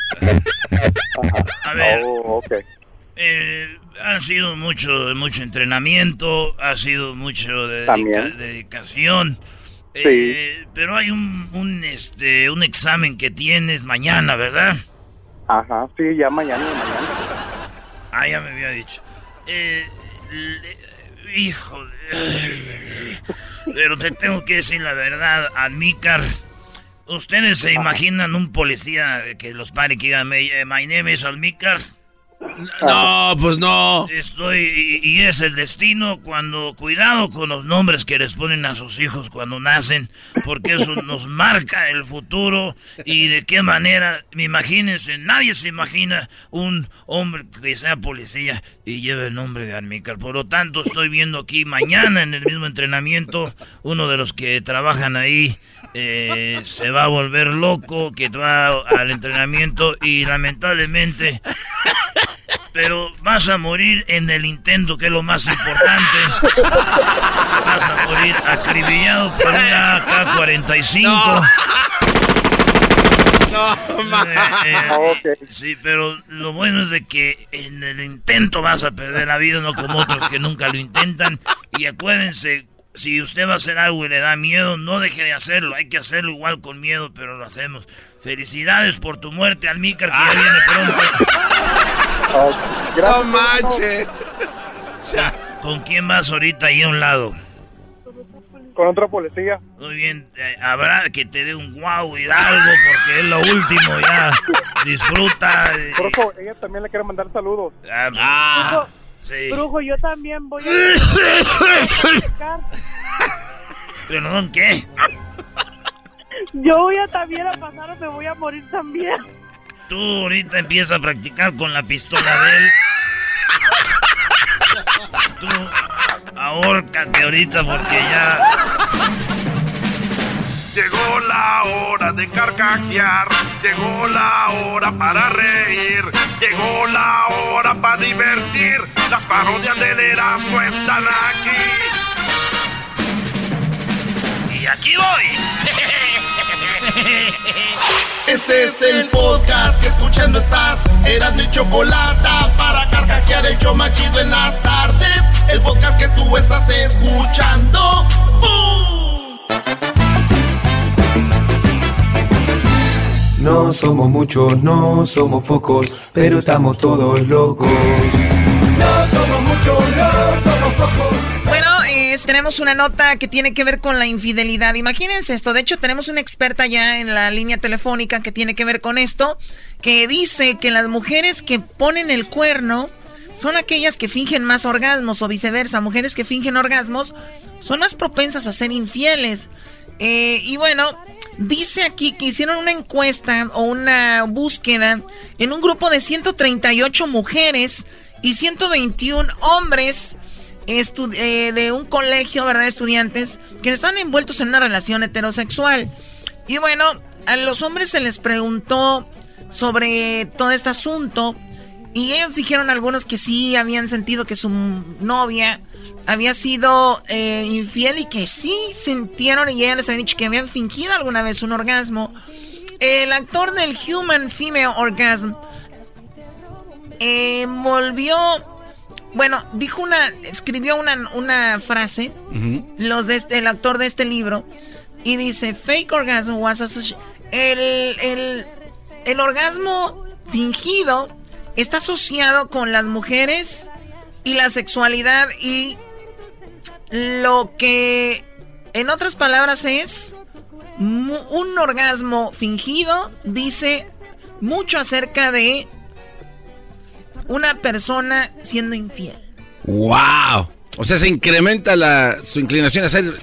A ver, Oh, ok. eh, han sido mucho, mucho entrenamiento, ha sido mucho de dedicación. Eh, pero hay un, un, este, un examen que tienes mañana, ¿verdad? Ajá, sí, ya mañana, mañana. Ah, ya me había dicho. Eh, le- hijo, pero te tengo que decir la verdad, Admícar. ¿Ustedes se imaginan un policía que los pare que diga, "Me- eh, my name is Admícar? No, pues no. Estoy, y, y es el destino cuando, cuidado con los nombres que les ponen a sus hijos cuando nacen, porque eso nos marca el futuro y de qué manera, imagínense, nadie se imagina un hombre que sea policía y lleve el nombre de Almícar. Por lo tanto, estoy viendo aquí mañana en el mismo entrenamiento, uno de los que trabajan ahí eh, se va a volver loco, que va al entrenamiento y lamentablemente pero vas a morir en el intento, que es lo más importante. Vas a morir acribillado por una AK-45. No, Eh, eh, Sí, pero lo bueno es de que en el intento vas a perder la vida, no como otros que nunca lo intentan. Y acuérdense, si usted va a hacer algo y le da miedo, no deje de hacerlo. Hay que hacerlo igual con miedo, pero lo hacemos. Felicidades por tu muerte, Almícar, que ya viene pronto. No manches. ¿Con quién vas ahorita ahí a un lado? Con otra policía. Muy bien, eh, habrá que te dé un guau y algo porque es lo último ya. Disfruta. eh, Brujo, ella también le quiere mandar saludos. ah, sí. Brujo, yo también voy a... ¿Perdón qué? yo voy a también a pasar o me voy a morir también. Tú ahorita empiezas a practicar con la pistola de él. Tú ahórcate ahorita porque ya... Llegó la hora de carcajear, llegó la hora para reír, llegó la hora para divertir. Las parodias del Erasmo están aquí. Y aquí voy. Este es el podcast que escuchando estás. Eran mi chocolate para carcajear el show más chido en las tardes. El podcast que tú estás escuchando. ¡Bum! No somos muchos, no somos pocos, pero estamos todos locos. No somos muchos, no somos pocos. Bueno, es- tenemos una nota que tiene que ver con la infidelidad. Imagínense esto. De hecho, tenemos una experta ya en la línea telefónica que tiene que ver con esto, que dice que las mujeres que ponen el cuerno son aquellas que fingen más orgasmos o viceversa. Mujeres que fingen orgasmos son más propensas a ser infieles. Eh, y bueno, dice aquí que hicieron una encuesta o una búsqueda en un grupo de 138 mujeres y 121 hombres eh, de un colegio, ¿verdad? Estudiantes que están envueltos en una relación heterosexual. Y bueno, a los hombres se les preguntó sobre todo este asunto y ellos dijeron algunos que sí habían sentido que su novia había sido eh, infiel y que sí sintieron y ellas les habían dicho que habían fingido alguna vez un orgasmo. El actor del Human Female Orgasm eh, volvió, bueno, dijo una, escribió una, una frase, los de este, el actor de este libro, y dice, fake orgasm was el, el, el orgasmo fingido está asociado con las mujeres y la sexualidad y lo que en otras palabras es un orgasmo fingido dice mucho acerca de una persona siendo infiel. ¡Wow! O sea, se incrementa la, su inclinación a hacer,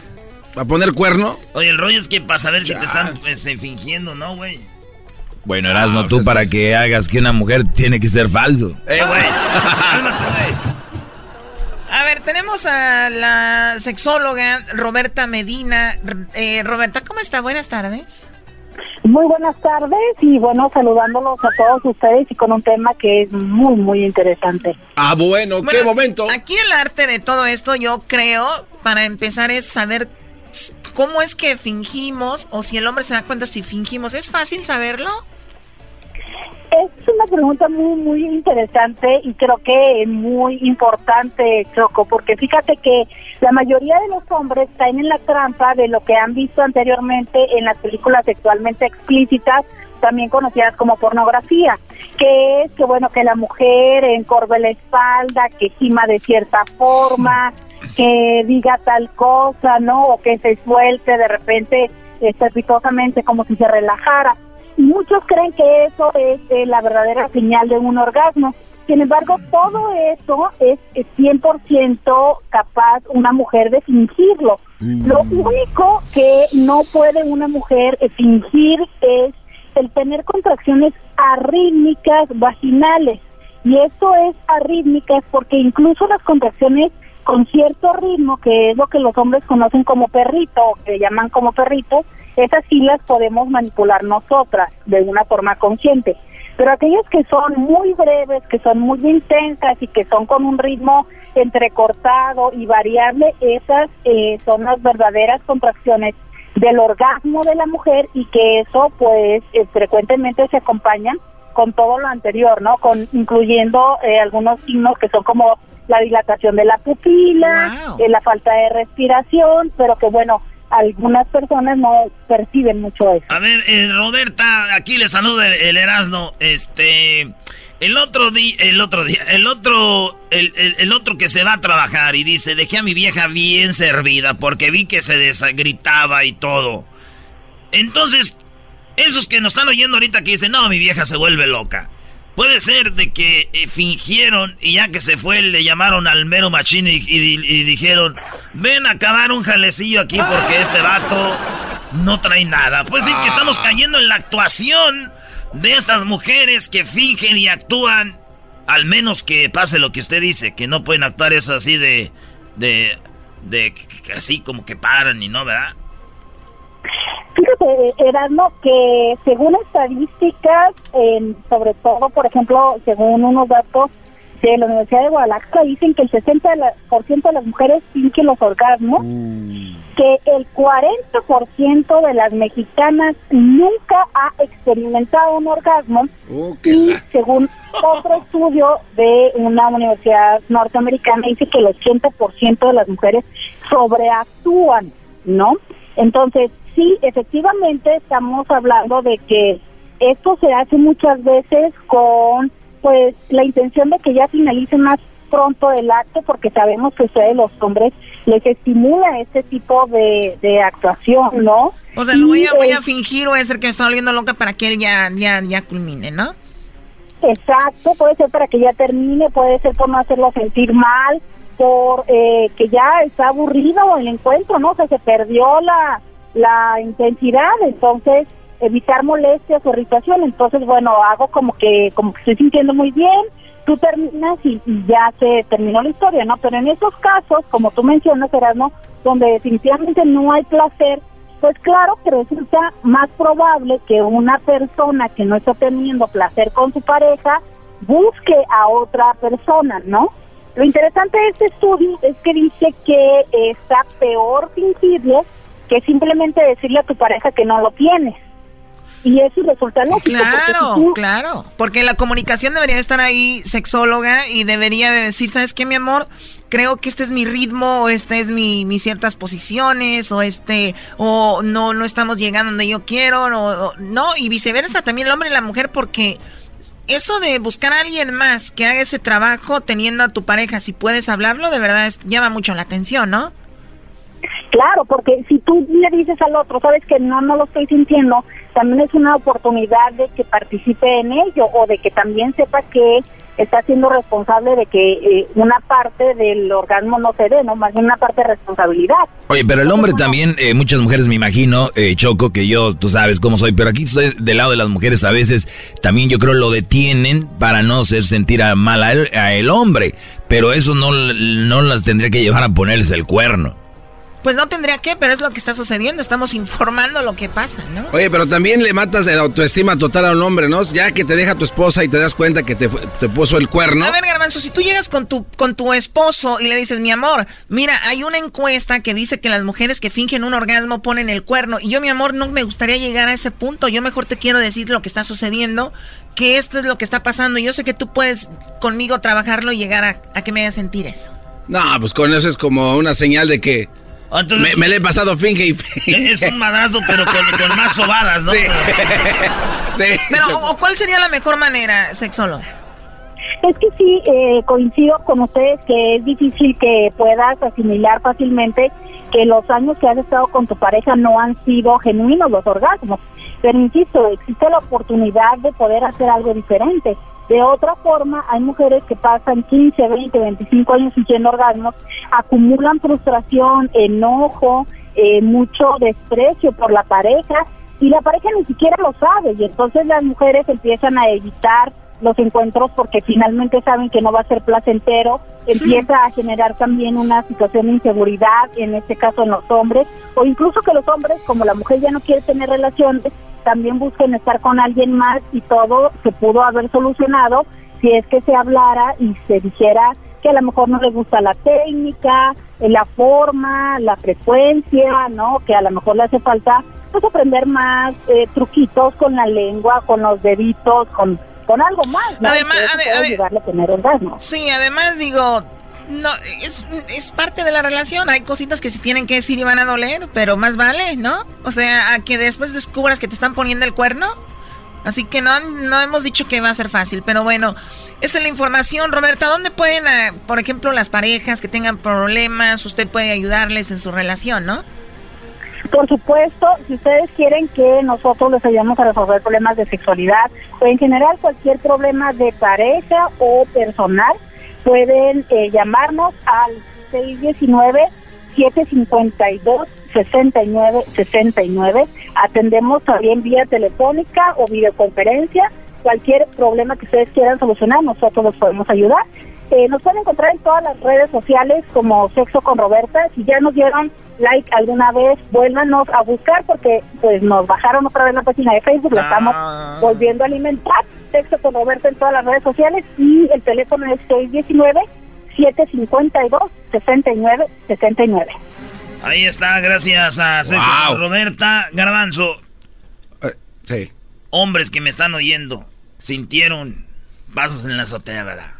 a poner cuerno. Oye, el rollo es que para saber si te están este, fingiendo, ¿no, güey? Bueno, Erasmo, tú para que hagas que una mujer tiene que ser falso. Eh, güey. A ver, tenemos a la sexóloga Roberta Medina. Eh, Roberta, ¿cómo está? Buenas tardes. Muy buenas tardes y bueno, saludándolos a todos ustedes y con un tema que es muy, muy interesante. Ah, bueno, qué Bueno, momento. Aquí el arte de todo esto, yo creo, para empezar, es saber cómo es que fingimos o si el hombre se da cuenta si fingimos. ¿Es fácil saberlo? Es una pregunta muy, muy interesante y creo que muy importante, Choco, porque fíjate que la mayoría de los hombres caen en la trampa de lo que han visto anteriormente en las películas sexualmente explícitas, también conocidas como pornografía, que es que, bueno, que la mujer encorve la espalda, que gima de cierta forma, que diga tal cosa, ¿no? O que se suelte de repente estrepitosamente como si se relajara. Muchos creen que eso es eh, la verdadera señal de un orgasmo. Sin embargo, todo eso es es 100% capaz una mujer de fingirlo. Lo único que no puede una mujer eh, fingir es el tener contracciones arrítmicas vaginales. Y esto es arrítmicas porque incluso las contracciones con cierto ritmo, que es lo que los hombres conocen como perrito, o que llaman como perrito, esas sí las podemos manipular nosotras de una forma consciente. Pero aquellas que son muy breves, que son muy intensas y que son con un ritmo entrecortado y variable, esas eh, son las verdaderas contracciones del orgasmo de la mujer y que eso pues eh, frecuentemente se acompañan con todo lo anterior, ¿no? Con incluyendo eh, algunos signos que son como la dilatación de la pupila, eh, la falta de respiración, pero que bueno, algunas personas no perciben mucho eso. A ver, eh, Roberta, aquí le saluda el, el Erasmo. Este, el otro día, el otro día, el otro, el, el- otro que se va a trabajar y dice, dejé a mi vieja bien servida porque vi que se desgritaba y todo. Entonces, esos que nos están oyendo ahorita que dicen, no, mi vieja se vuelve loca. Puede ser de que eh, fingieron y ya que se fue le llamaron al mero machín y, y- y dijeron, ven a acabar un jalecillo aquí porque este vato no trae nada. Pues sí que estamos cayendo en la actuación de estas mujeres que fingen y actúan, al menos que pase lo que usted dice, que no pueden actuar eso así de, de, de, así como que paran y no, ¿verdad? Fíjate, Erasmo, que según estadísticas, en- sobre todo, por ejemplo, según unos datos de la Universidad de Guadalajara, dicen que el 60% de, la- por ciento de las mujeres fingen los orgasmos, que el 40% de las mexicanas nunca ha experimentado un orgasmo, y según otro estudio de una universidad norteamericana, dice que el 80% de las mujeres sobreactúan, ¿no? Entonces, sí, efectivamente estamos hablando de que esto se hace muchas veces con pues la intención de que ya finalice más pronto el acto porque sabemos que ustedes los hombres les estimula este tipo de, de actuación, ¿no? O sea, lo voy a, voy a fingir o voy a hacer que me está volviendo loca para que él ya, ya, ya culmine, ¿no? Exacto, puede ser para que ya termine, puede ser por no hacerlo sentir mal, por eh, que ya está aburrido el encuentro, ¿no? O sea, se perdió la, la intensidad, entonces evitar molestias o irritación, entonces bueno, hago como que como que estoy sintiendo muy bien, tú terminas y, ya se terminó la historia, ¿no? Pero en esos casos, como tú mencionas, Erasmo, donde definitivamente no hay placer, pues claro que resulta más probable que una persona que no está teniendo placer con su pareja busque a otra persona, ¿no? Lo interesante de este estudio es que dice que está peor fingirlo que simplemente decirle a tu pareja que no lo tienes. Y eso resulta lógico. porque Claro, si tú- claro. Porque la comunicación debería de estar ahí sexóloga y debería de decir, ¿sabes qué, mi amor? Creo que este es mi ritmo, o este es mi, mis ciertas posiciones, o este, o no, no estamos llegando donde yo quiero, o, o- no, y viceversa, también el hombre y la mujer, porque eso de buscar a alguien más que haga ese trabajo teniendo a tu pareja, si puedes hablarlo, de verdad es- llama mucho la atención, ¿no? Claro, porque si tú le dices al otro, sabes que no, no lo estoy sintiendo, también es una oportunidad de que participe en ello o de que también sepa que está siendo responsable de que eh, una parte del orgasmo no se dé, ¿no? Más bien una parte de responsabilidad. Oye, pero el hombre también, eh, muchas mujeres me imagino, eh, Choco, que yo, tú sabes cómo soy, pero aquí estoy del lado de las mujeres a veces, también yo creo lo detienen para no hacer sentir a mal a el, a el hombre, pero eso no, no las tendría que llevar a ponerse el cuerno. Pues no tendría que, pero es lo que está sucediendo. Estamos informando lo que pasa, ¿no? Oye, pero también le matas la autoestima total a un hombre, ¿no? Ya que te deja tu esposa y te das cuenta que te, te puso el cuerno. A ver, Garbanzo, si tú llegas con tu, con tu esposo y le dices, mi amor, mira, hay una encuesta que dice que las mujeres que fingen un orgasmo ponen el cuerno. Y yo, mi amor, no me gustaría llegar a ese punto. Yo mejor te quiero decir lo que está sucediendo, que esto es lo que está pasando. Y yo sé que tú puedes conmigo trabajarlo y llegar a, a que me haga sentir eso. No, pues con eso es como una señal de que Entonces- me, me le he pasado finge y finge. Es un madrazo, pero con, con más sobadas, ¿no? Sí. sí. Pero, o- ¿cuál sería la mejor manera, sexóloga? Es que sí, eh, coincido con ustedes que es difícil que puedas asimilar fácilmente que los años que has estado con tu pareja no han sido genuinos los orgasmos. Pero insisto, existe la oportunidad de poder hacer algo diferente. De otra forma, hay mujeres que pasan 15, 20, 25 años sintiendo orgasmos, acumulan frustración, enojo, eh, mucho desprecio por la pareja y la pareja ni siquiera lo sabe y entonces las mujeres empiezan a evitar los encuentros porque finalmente saben que no va a ser placentero, empieza a generar también una situación de inseguridad, en este caso en los hombres, o incluso que los hombres, como la mujer ya no quiere tener relaciones, también busquen estar con alguien más y todo se pudo haber solucionado si es que se hablara y se dijera que a lo mejor no le gusta la técnica, eh, la forma, la frecuencia, ¿no? Que a lo mejor le hace falta pues aprender más eh, truquitos con la lengua, con los deditos, con, con algo más, ¿no? Además, Que eso a ver, puede a ver. ayudarle a tener orgasmo. Sí, además digo, no, es, es parte de la relación. Hay cositas que se tienen que decir y van a doler, pero más vale, ¿no? O sea, a que después descubras que te están poniendo el cuerno. Así que no, no hemos dicho que va a ser fácil, pero bueno, esa es la información. Roberta, ¿dónde pueden, ah, por ejemplo, las parejas que tengan problemas, usted puede ayudarles en su relación, ¿no? Por supuesto, si ustedes quieren que nosotros les ayudemos a resolver problemas de sexualidad o en general cualquier problema de pareja o personal, pueden eh, llamarnos al 619-752-6969. Atendemos también vía telefónica o videoconferencia. Cualquier problema que ustedes quieran solucionar, nosotros los podemos ayudar. Eh, nos pueden encontrar en todas las redes sociales como Sexo con Roberta. Si ya nos dieron like alguna vez, vuélvanos a buscar porque pues nos bajaron otra vez la página de Facebook, la estamos volviendo a alimentar. Sexo con Roberta en todas las redes sociales y el teléfono es 619-752-6969. Ahí está, gracias a Sexo Wow. Roberta Garbanzo. sí. Hombres que me están oyendo sintieron pasos en la azotea, ¿verdad?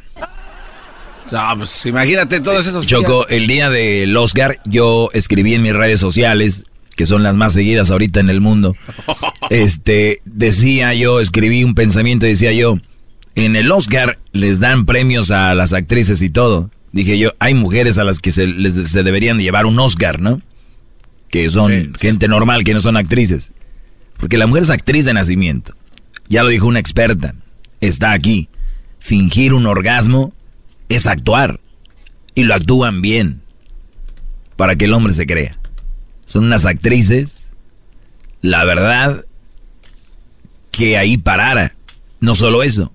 No, pues imagínate todos esos Choco, el día del Oscar yo escribí en mis redes sociales, que son las más seguidas ahorita en el mundo, este, decía yo, escribí un pensamiento y decía yo, en el Oscar les dan premios a las actrices y todo. Dije yo, hay mujeres a las que se, les, se deberían de llevar un Oscar, ¿no? Que son gente normal, que no son actrices. Porque la mujer es actriz de nacimiento. Ya lo dijo una experta. Está aquí. Fingir un orgasmo es actuar. Y lo actúan bien. Para que el hombre se crea. Son unas actrices. La verdad. Que ahí parara. No solo eso.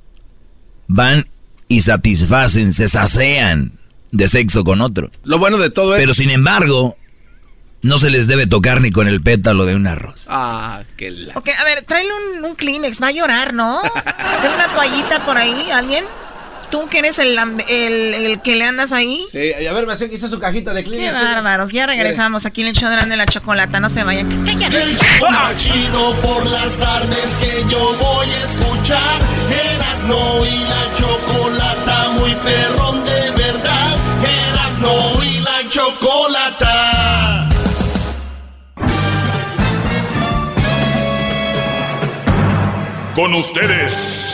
Van y satisfacen, se sacean de sexo con otro. Lo bueno de todo es... Pero sin embargo, no se les debe tocar ni con el pétalo de un arroz. Ah, qué la... Ok, a ver, tráele un, un Kleenex, va a llorar, ¿no? Tiene una toallita por ahí, ¿alguien? ¿Tú que eres el, el, el que le andas ahí? Eh, a ver, me aquí está su cajita de Qué Kleenex. bárbaros, ya regresamos aquí en el show de la chocolata, no se vayan. Cállate. El show más chido por las tardes que yo voy a escuchar. Erasno y la chocolata, muy perrón de verdad. Erasno y la chocolata. Con ustedes.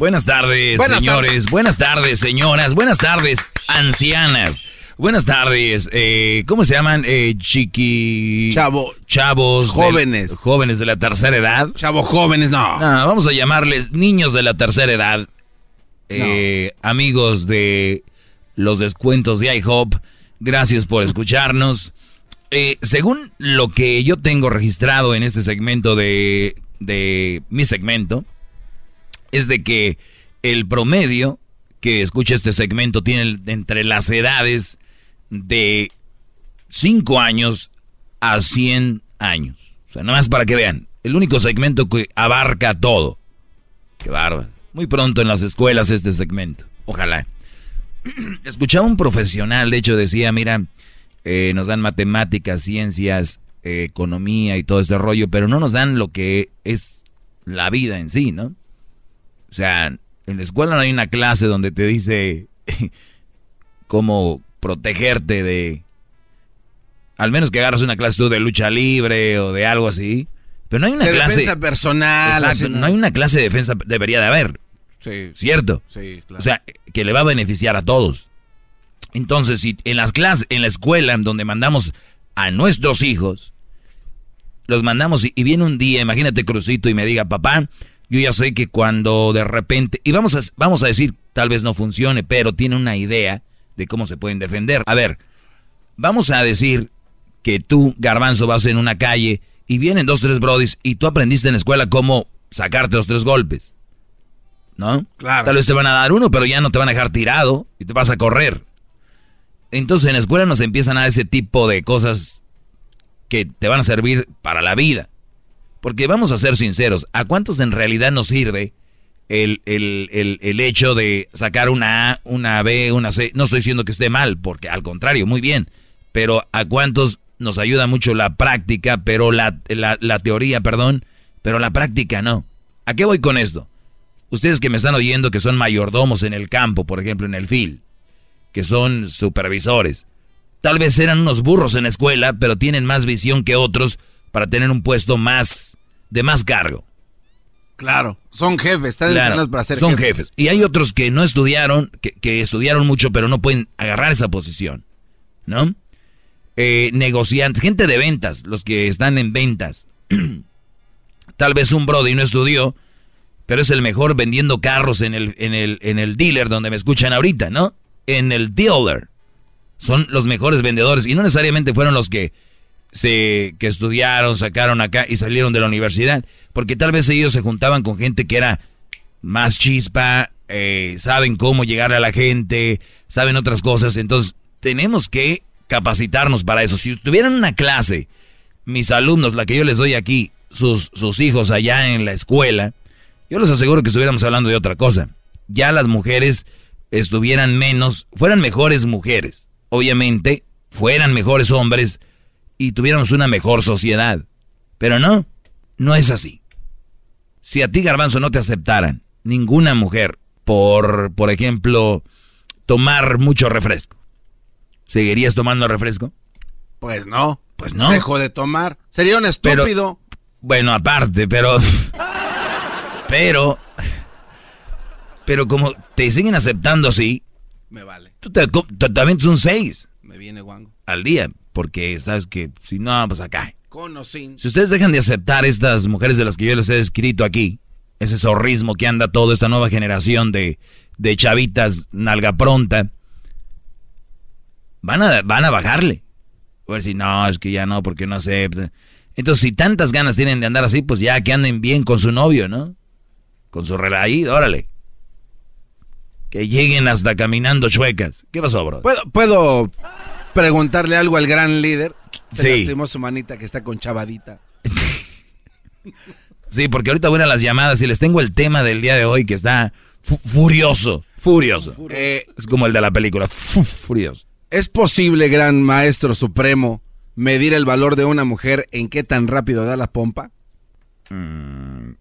Buenas tardes, Buenas señores. Buenas tardes, señoras. Buenas tardes, ancianas. Buenas tardes. Eh, ¿Cómo se llaman? Eh, chiqui... Chavo. Chavos. del- Jóvenes. jóvenes de la tercera edad. Chavo jóvenes, no. No, vamos a llamarles niños de la tercera edad. Eh, Amigos de los descuentos de IHOP. Gracias por escucharnos. Eh, según lo que yo tengo registrado en este segmento de, de mi segmento, es de que el promedio que escucha este segmento tiene entre las edades de 5 años a 100 años. O sea, nada más para que vean. El único segmento que abarca todo. Qué bárbaro. Muy pronto en las escuelas este segmento. Ojalá. Escuchaba un profesional, de hecho decía, mira, eh, nos dan matemáticas, ciencias, eh, economía y todo ese rollo, pero no nos dan lo que es la vida en sí, ¿no? O sea, en la escuela no hay una clase donde te dice cómo protegerte de... Al menos que agarras una clase tú de lucha libre o de algo así. Pero no hay una De clase... defensa personal. Exacto, no hay una clase de defensa, debería de haber. Sí. ¿Cierto? Sí, claro. O sea, que le va a beneficiar a todos. Entonces, si en las clases, en la escuela, en donde mandamos a nuestros hijos, los mandamos y, y viene un día, imagínate Crucito y me diga, papá, yo ya sé que cuando de repente, y vamos a, vamos a decir, tal vez no funcione, pero tiene una idea de cómo se pueden defender. A ver, vamos a decir que tú, Garbanzo, vas en una calle y vienen dos, tres brodis y tú aprendiste en la escuela cómo sacarte los tres golpes. ¿No? Claro. Tal vez te van a dar uno, pero ya no te van a dejar tirado y te vas a correr. Entonces en la escuela nos empiezan a dar ese tipo de cosas que te van a servir para la vida. Porque vamos a ser sinceros, ¿a cuántos en realidad nos sirve el, el- el- el hecho de sacar una A, una B, una C? No estoy diciendo que esté mal, porque al contrario, muy bien. Pero ¿a cuántos nos ayuda mucho la práctica, pero la, la- la teoría, perdón, pero la práctica no? ¿A qué voy con esto? Ustedes que me están oyendo que son mayordomos en el campo, por ejemplo, en el FIL, que son supervisores. Tal vez eran unos burros en la escuela, pero tienen más visión que otros para tener un puesto más de más cargo. Claro. Son jefes, están Claro, entrenados para ser son jefes. Y hay otros que no estudiaron, que, que estudiaron mucho, pero no pueden agarrar esa posición. ¿No? Eh, negociantes, gente de ventas, los que están en ventas. Tal vez un brody no estudió, pero es el mejor vendiendo carros en el, en el, en el dealer donde me escuchan ahorita, ¿no? En el dealer. Son los mejores vendedores y no necesariamente fueron los que se que estudiaron, sacaron acá y salieron de la universidad, porque tal vez ellos se juntaban con gente que era más chispa, eh, saben cómo llegar a la gente, saben otras cosas, entonces tenemos que capacitarnos para eso. Si tuvieran una clase, mis alumnos, la que yo les doy aquí, sus, sus hijos allá en la escuela, yo les aseguro que estuviéramos hablando de otra cosa. Ya las mujeres estuvieran menos, fueran mejores mujeres, obviamente, fueran mejores hombres y tuviéramos una mejor sociedad. Pero no, no es así. Si a ti, Garbanzo, no te aceptaran ninguna mujer por, por ejemplo, tomar mucho refresco, ¿seguirías tomando refresco? Pues no. Pues no. Dejo de tomar. Sería un Pero- estúpido. Bueno, aparte, pero. Pero. Pero como te siguen aceptando así, Me vale. tú te, co- te, te avientas un 6 Me viene guango. al día. Porque sabes que si no, pues acá. Con o sin. Si ustedes dejan de aceptar estas mujeres de las que yo les he escrito aquí, ese zorrismo que anda toda esta nueva generación de, de chavitas nalga pronta, van a, van a bajarle. A ver si no, es que ya no, porque no acepta. Entonces, si tantas ganas tienen de andar así, pues ya que anden bien con su novio, ¿no? Con su relación, ahí, órale. Que lleguen hasta caminando chuecas. ¿Qué pasó, bro? ¿Puedo, ¿Puedo preguntarle algo al gran líder? Se Sí. lastimó su manita que está con chavadita. Sí, porque ahorita voy a las llamadas y les tengo el tema del día de hoy que está fu- furioso, furioso. Eh, es como el de la película, fu- furioso. ¿Es posible, gran maestro supremo, medir el valor de una mujer en qué tan rápido da la pompa? Mm.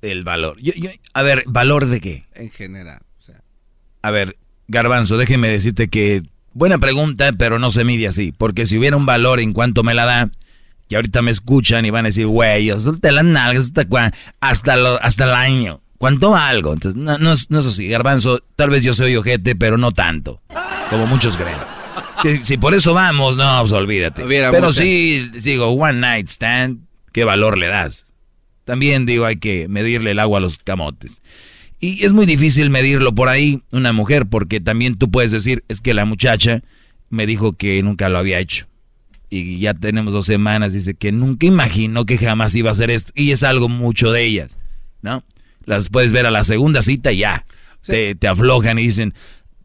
El valor. Yo, yo, a ver, ¿valor de qué? En general. O sea. A ver, Garbanzo, déjeme decirte que buena pregunta, pero no se mide así. Porque si hubiera un valor en cuanto me la da, y ahorita me escuchan y van a decir, güey, te las nalgas hasta, cua- hasta, lo- hasta el año. ¿Cuánto algo? Entonces, no, no, es- no es así. Garbanzo, tal vez yo soy ojete, pero no tanto. Como muchos creen. Si, si por eso vamos, no, pues olvídate. Hubiera Pero sí, digo, one night stand, ¿qué valor le das? También digo, hay que medirle el agua a los camotes. Y es muy difícil medirlo por ahí, una mujer, porque también tú puedes decir, es que la muchacha me dijo que nunca lo había hecho. Y ya tenemos dos semanas, dice que nunca imaginó que jamás iba a hacer esto. Y es algo mucho de ellas, ¿no? Las puedes ver a la segunda cita y ya. Te, te aflojan y dicen,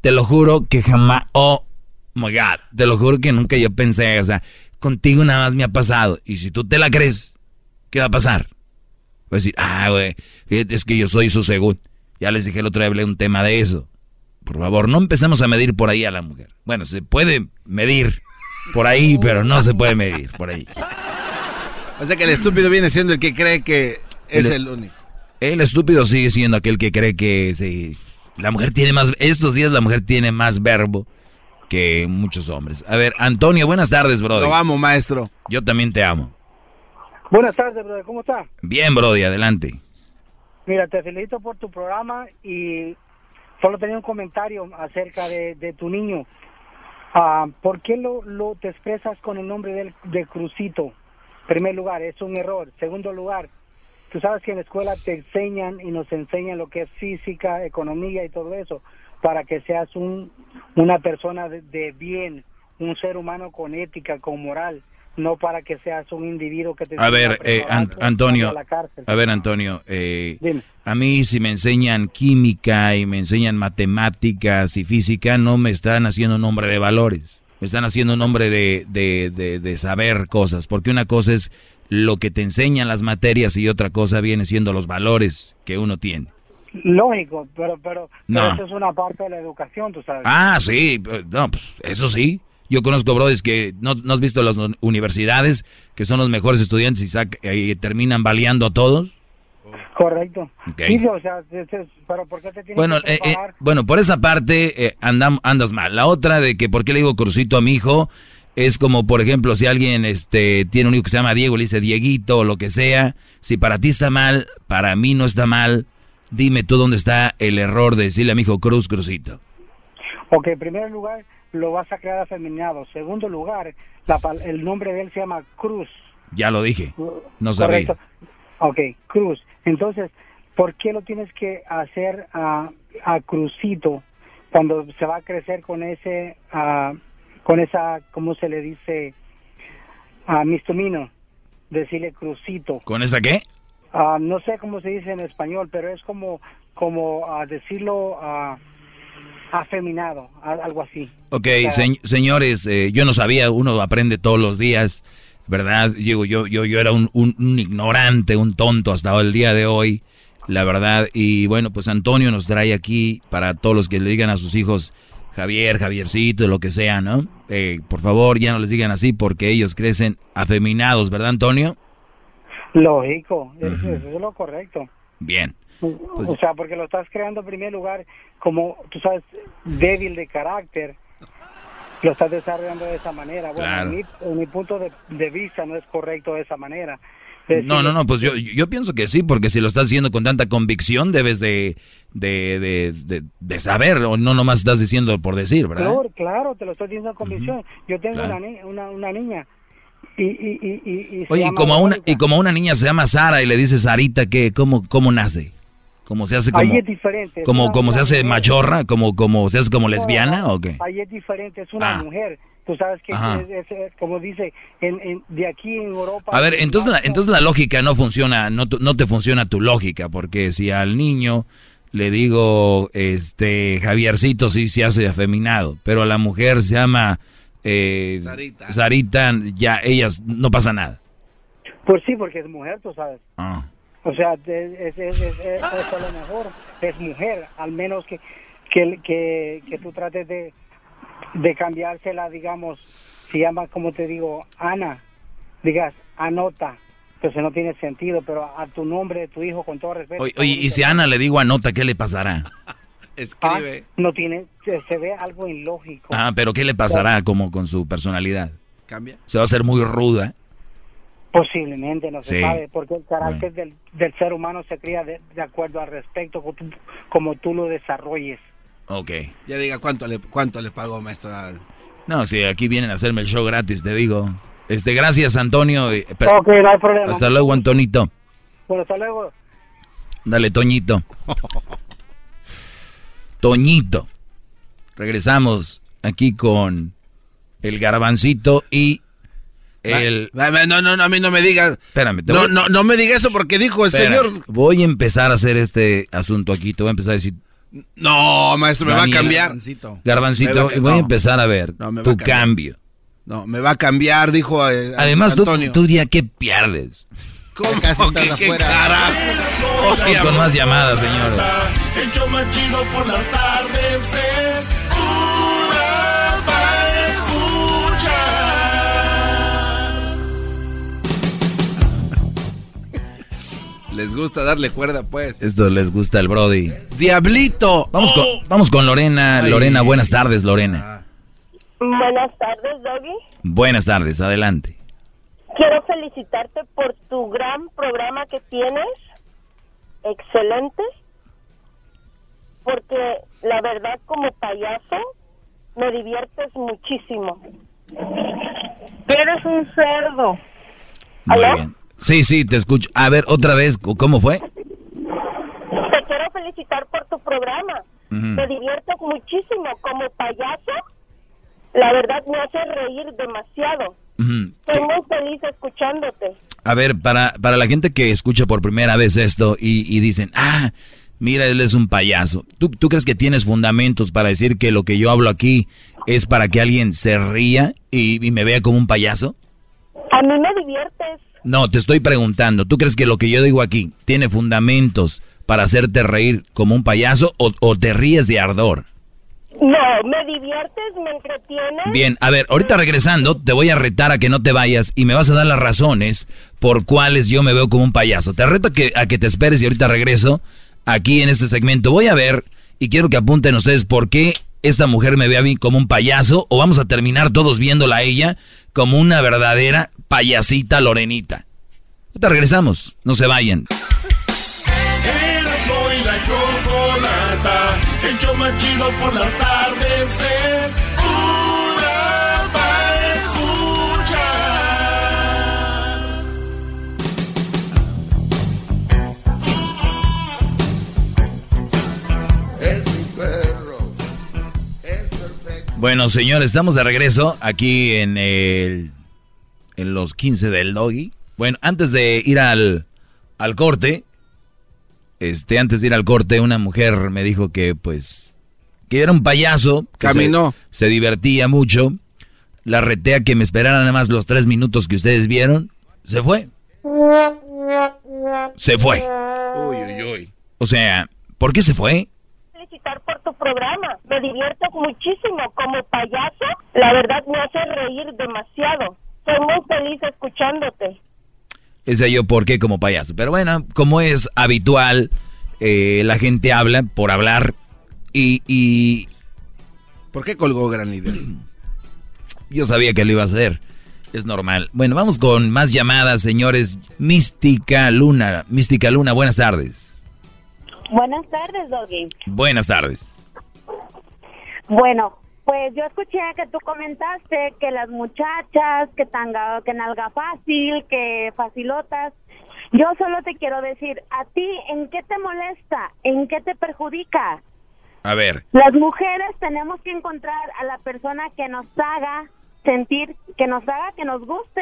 te lo juro que jamás, oh my God, te lo juro que nunca yo pensé, o sea, contigo nada más me ha pasado. Y si tú te la crees, ¿qué va a pasar? Va a decir, ah, güey, fíjate, es que yo soy su segundo. Ya les dije el otro día, hablé un tema de eso. Por favor, no empecemos a medir por ahí a la mujer. Bueno, se puede medir por ahí, pero no se puede medir por ahí. O sea que el estúpido viene siendo el que cree que es El- el único. El estúpido sigue siendo aquel que cree que sí, la mujer tiene más, estos días la mujer tiene más verbo que muchos hombres. A ver, Antonio, buenas tardes, brother. Lo amo, maestro. Yo también te amo. Buenas tardes, brother. ¿Cómo está? Bien, brody, adelante. Mira, te felicito por tu programa y solo tenía un comentario acerca de, tu niño. Ah, ¿Por qué lo, lo te expresas con el nombre del, de Crucito? Primer lugar, es un error. Segundo lugar, tú sabes que en la escuela te enseñan y nos enseñan lo que es física, economía y todo eso para que seas un, una persona de, de bien, un ser humano con ética, con moral, no para que seas un individuo que te A ver, eh, Antonio, para la cárcel. a ver, Antonio, eh, Dime. a mí si me enseñan química y me enseñan matemáticas y física, no me están haciendo un hombre de valores, me están haciendo un hombre de, de, de, de saber cosas, porque una cosa es lo que te enseñan las materias y otra cosa viene siendo los valores que uno tiene. Lógico, pero, pero, No. pero eso es una parte de la educación, tú sabes. Ah, sí, no, pues eso sí. Yo conozco brothers que no, no has visto las uni- universidades, que son los mejores estudiantes y, sac- y terminan baleando a todos. Correcto. Ok. Sí, o sea, pero ¿por qué te tienes Bueno, que eh, eh, bueno, por esa parte eh, andam- andas mal. La otra de que por qué le digo crucito a mi hijo es como, por ejemplo, si alguien este, tiene un hijo que se llama Diego, le dice Dieguito o lo que sea. Si para ti está mal, para mí no está mal. Dime tú dónde está el error de decirle a mi hijo Cruz Crucito. Ok, en primer lugar, lo vas a crear afeminado. Segundo lugar, la el nombre de él se llama Cruz. Ya lo dije. No sabía. Correcto. Ok, Cruz. Entonces, ¿por qué lo tienes que hacer a, a Crucito cuando se va a crecer con ese, con esa, ¿cómo se le dice? A mistomino. Decirle Crucito. ¿Con esa qué? Ah, no sé cómo se dice en español, pero es como, como ah, decirlo ah, afeminado, algo así. Ok, O sea, se- señores, eh, yo no sabía, uno aprende todos los días, ¿verdad? Digo, yo, yo, yo era un, un- un ignorante, un tonto hasta el día de hoy, la verdad. Y bueno, pues Antonio nos trae aquí para todos los que le digan a sus hijos Javier, Javiercito, lo que sea, ¿no? Eh, por favor, ya no les digan así porque ellos crecen afeminados, ¿verdad, Antonio? Lógico, eso, eso es lo correcto. Bien. O sea, porque lo estás creando en primer lugar como, tú sabes, débil de carácter. Lo estás desarrollando de esa manera. Bueno, Claro. en, mi, en mi punto de, de vista no es correcto de esa manera. Decir- No, no, no, pues yo, yo pienso que sí, porque si lo estás haciendo con tanta convicción, debes de, de, de, de- de saber, o no nomás estás diciendo por decir, ¿verdad? Claro, claro, te lo estoy diciendo con convicción. Yo tengo Claro. una, ni- una, una niña y, y, y, y- Oye, y como, una, y como una niña se llama Sara y le dice Sarita, ¿qué? ¿Cómo, cómo nace? ¿Cómo se hace como, Ahí es diferente. es como, como se hace mujer. machorra? ¿Como, como se hace como lesbiana no, o qué? Ahí es diferente, es una Ah. mujer. Tú sabes que Ajá. es, es- es como dice, en, en- de aquí en Europa... A ver, entonces la, entonces la lógica no funciona, no, tu- no te funciona tu lógica, porque si al niño le digo, este, Javiercito sí se hace afeminado, pero a la mujer se llama eh, Sarita. Sarita, ya ellas no pasa nada. Pues sí, porque es mujer, tú sabes. Ah. O sea, es, es, es, es- es a lo mejor es mujer, al menos que, que, que, que tú trates de, de cambiársela, digamos, se llama, como te digo, Ana, digas, anota, Entonces no tiene sentido, pero a tu nombre, tu hijo, con todo respeto. Oye, oye, y si a Ana le digo anota, ¿qué le pasará? Ah, no tiene, se, se ve algo ilógico. Ah, pero ¿qué le pasará como con su personalidad? ¿Cambia? Se va a hacer muy ruda. Posiblemente, no se Sí. sabe, porque el carácter del, del ser humano se cría de, de acuerdo al respecto, como tú, como tú lo desarrolles. Ok. Ya diga cuánto le, cuánto le pagó, maestra. No, si aquí vienen a hacerme el show gratis, te digo. Este, gracias, Antonio. Eh, pero- Ok, no hay problema. Hasta luego, Antonito. Bueno, hasta luego. Dale, Toñito. Toñito. Regresamos aquí con el garbancito y el... No, no, no, a mí no me digas. Espérame, No, voy- no, no me diga eso porque dijo el señor. Voy a empezar a hacer este asunto aquí. Te voy a empezar a decir... No, maestro, me va a cambiar. Garbancito, va a- voy a empezar a ver No, me va a tu cambiar. cambio. No, me va a cambiar, dijo eh, Además, tú, Antonio. tú dirías que pierdes. ¿Cómo Casi estás qué afuera. carajo? Vamos con más llamadas, señores. El show más chido por las tardes Les gusta darle cuerda, pues. Esto les gusta el Brody. Diablito. Vamos, con, vamos con Lorena. Ay. Lorena, buenas tardes, Lorena. Buenas tardes, Doggy. Buenas tardes, adelante. Quiero felicitarte por tu gran programa que tienes. Excelente. Porque la verdad, como payaso, me diviertes muchísimo. Eres un cerdo. Muy ¿Aló? bien. Sí, sí, te escucho. A ver, otra vez, ¿cómo fue? Te quiero felicitar por tu programa. Ujú. Me diviertes muchísimo. Como payaso, la verdad me hace reír demasiado. Ujú. Estoy muy feliz escuchándote. A ver, para, para la gente que escucha por primera vez esto y, y dicen, ah, mira, él es un payaso. ¿Tú, ¿Tú crees que tienes fundamentos para decir que lo que yo hablo aquí es para que alguien se ría y, y me vea como un payaso? A mí me diviertes. No, te estoy preguntando, ¿tú crees que lo que yo digo aquí tiene fundamentos para hacerte reír como un payaso o, o te ríes de ardor? No, me diviertes, me entretienes. Bien, a ver, ahorita regresando, te voy a retar a que no te vayas y me vas a dar las razones por cuales yo me veo como un payaso. Te reto a que, a que te esperes y ahorita regreso aquí en este segmento. Voy a ver y quiero que apunten ustedes por qué esta mujer me ve a mí como un payaso o vamos a terminar todos viéndola a ella como una verdadera payasita lorenita. Ahorita regresamos, no se vayan. Bueno, señores, estamos de regreso aquí en el en los 15 del Doggy. Bueno, antes de ir al, al corte, este, antes de ir al corte, una mujer me dijo que, pues, que era un payaso. que se- Caminó. Se, divertía mucho. La reté a que me esperara nada más los tres minutos que ustedes vieron. Se fue. Se fue. Uy, uy, uy. O sea, ¿por qué se fue? Felicitar por tu programa. Me diviertes muchísimo. Como payaso, la verdad me hace reír demasiado. Soy muy feliz escuchándote. Ese yo por qué como payaso. Pero bueno, como es habitual, eh, la gente habla por hablar y, y ¿Por qué colgó gran líder? yo sabía que lo iba a hacer. Es normal. Bueno, vamos con más llamadas, señores. Mística Luna. Mística Luna, buenas tardes. Buenas tardes, Doggy. Buenas tardes. Bueno, pues yo escuché que tú comentaste que las muchachas, que tanga, que nalga fácil, que facilotas. Yo solo te quiero decir, ¿a ti en qué te molesta? ¿En qué te perjudica? A ver, Las mujeres tenemos que encontrar a la persona que nos haga sentir, que nos haga que nos guste.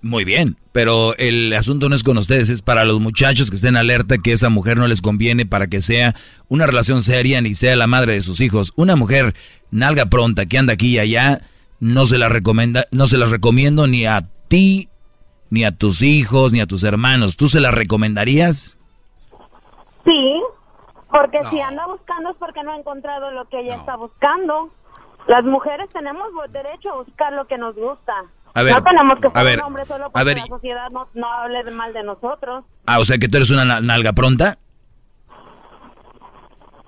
Muy bien. Pero el asunto no es con ustedes, es para los muchachos que estén alerta que esa mujer no les conviene para que sea una relación seria ni sea la madre de sus hijos. Una mujer nalga pronta que anda aquí y allá, no se la recomienda, no se las recomiendo ni a ti, ni a tus hijos, ni a tus hermanos. ¿Tú se las recomendarías? Sí, porque si anda buscando es porque no ha encontrado lo que ella está buscando. Las mujeres tenemos derecho a buscar lo que nos gusta. A ver, no tenemos que a ser ver, un hombre solo a porque ver. la sociedad no, no hable mal de nosotros. Ah, o sea que tú eres una na- nalga pronta.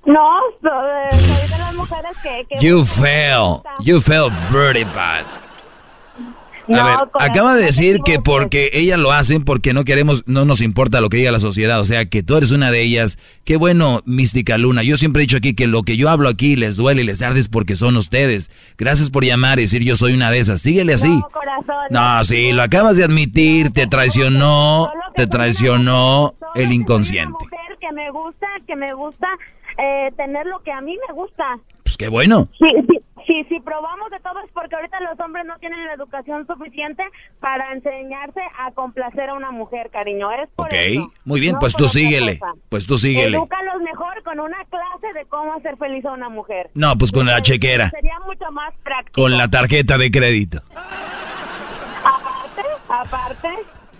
No, eh, soy de las mujeres que... que You fail. You fail very bad. A ver, acaba de decir que porque ellas lo hacen, porque no queremos, no nos importa lo que diga la sociedad. O sea, que tú eres una de ellas. Qué bueno, Mística Luna. Yo siempre he dicho aquí que lo que yo hablo aquí les duele y les arde es porque son ustedes. Gracias por llamar y decir yo soy una de esas. Síguele así. No, corazón. No, sí, lo acabas de admitir. Te traicionó, te traicionó el inconsciente. mujer que me gusta, que me gusta eh, tener lo que a mí me gusta. Pues qué bueno. Sí, sí, sí, si probamos de todo es porque ahorita los hombres no tienen la educación suficiente para enseñarse a complacer a una mujer, cariño. Es por Ok, eso. muy bien, No pues tú síguele. cosa. Pues tú síguele. Edúcalos mejor con una clase de cómo hacer feliz a una mujer. No, pues con la chequera. Sería mucho más práctico. Con la tarjeta de crédito. Aparte, aparte.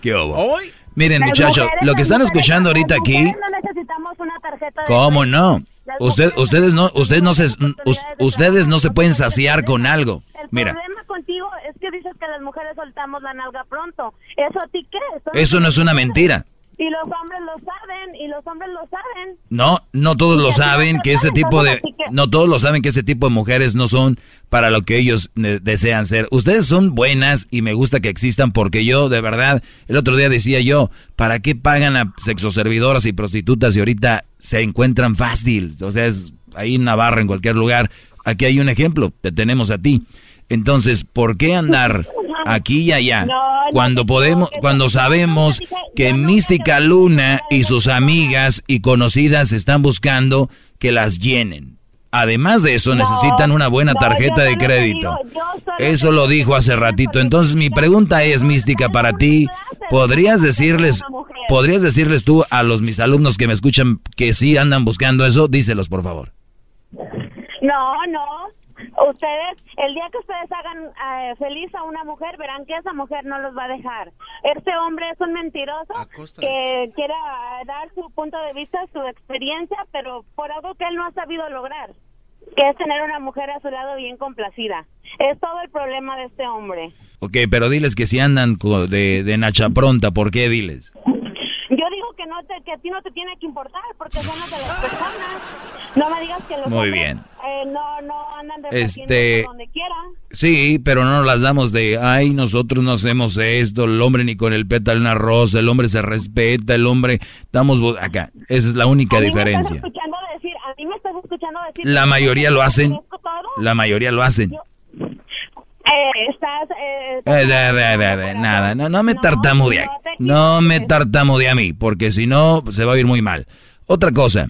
¿Qué hubo? Miren, las muchachos, lo que están escuchando ahorita aquí, No necesitamos una tarjeta de ¿cómo crédito. no? Usted, ustedes no, ustedes no se, us- ustedes no se pueden saciar con algo. El Mira, problema contigo es que dices que las mujeres soltamos la nalga pronto. ¿Eso a ti qué? eso no es una mentira. Y los hombres lo saben, y los hombres lo saben. No, no todos lo saben que ese tipo de, no todos lo saben que ese tipo de mujeres no son para lo que ellos ne- desean ser. Ustedes son buenas y me gusta que existan porque yo, de verdad, el otro día decía yo, ¿para qué pagan a sexoservidoras y prostitutas y ahorita se encuentran fácil? O sea, es ahí en Navarra, en cualquier lugar. Aquí hay un ejemplo, te tenemos a ti. Entonces, ¿por qué andar aquí y allá? Cuando podemos, cuando sabemos que Mística Luna y sus amigas y conocidas están buscando que las llenen. Además de eso, necesitan una buena tarjeta de crédito. Eso lo dijo hace ratito. Entonces, mi pregunta es, Mística, para ti, ¿podrías decirles, podrías decirles tú a los mis alumnos que me escuchan que sí andan buscando eso? Díselos, por favor. No, no. Ustedes, el día que ustedes hagan eh, feliz a una mujer, verán que esa mujer no los va a dejar. Este hombre es un mentiroso que quiere eh, dar su punto de vista, su experiencia, pero por algo que él no ha sabido lograr, que es tener una mujer a su lado bien complacida. Es todo el problema de este hombre. Ok, pero diles que si andan co- de, de Nacha Pronta, ¿por qué diles? Yo no te, que a ti no te tiene que importar porque son las de las personas. No me digas que los Muy hombres, bien. eh, no, no andan Este- donde quiera. Sí, pero no nos las damos de, ay, nosotros no hacemos esto, el hombre ni con el pétalo una rosa, el hombre se respeta, el hombre, estamos acá. Esa es la única A mí me estás diferencia. escuchando decir, a mí me estás escuchando decir. La mayoría lo hacen, la mayoría lo hacen. Eh, estás, eh, Eh, de- de- de- nada, no, no me tartamude, no me tartamude a mí, porque si no se va a ir muy mal. Otra cosa,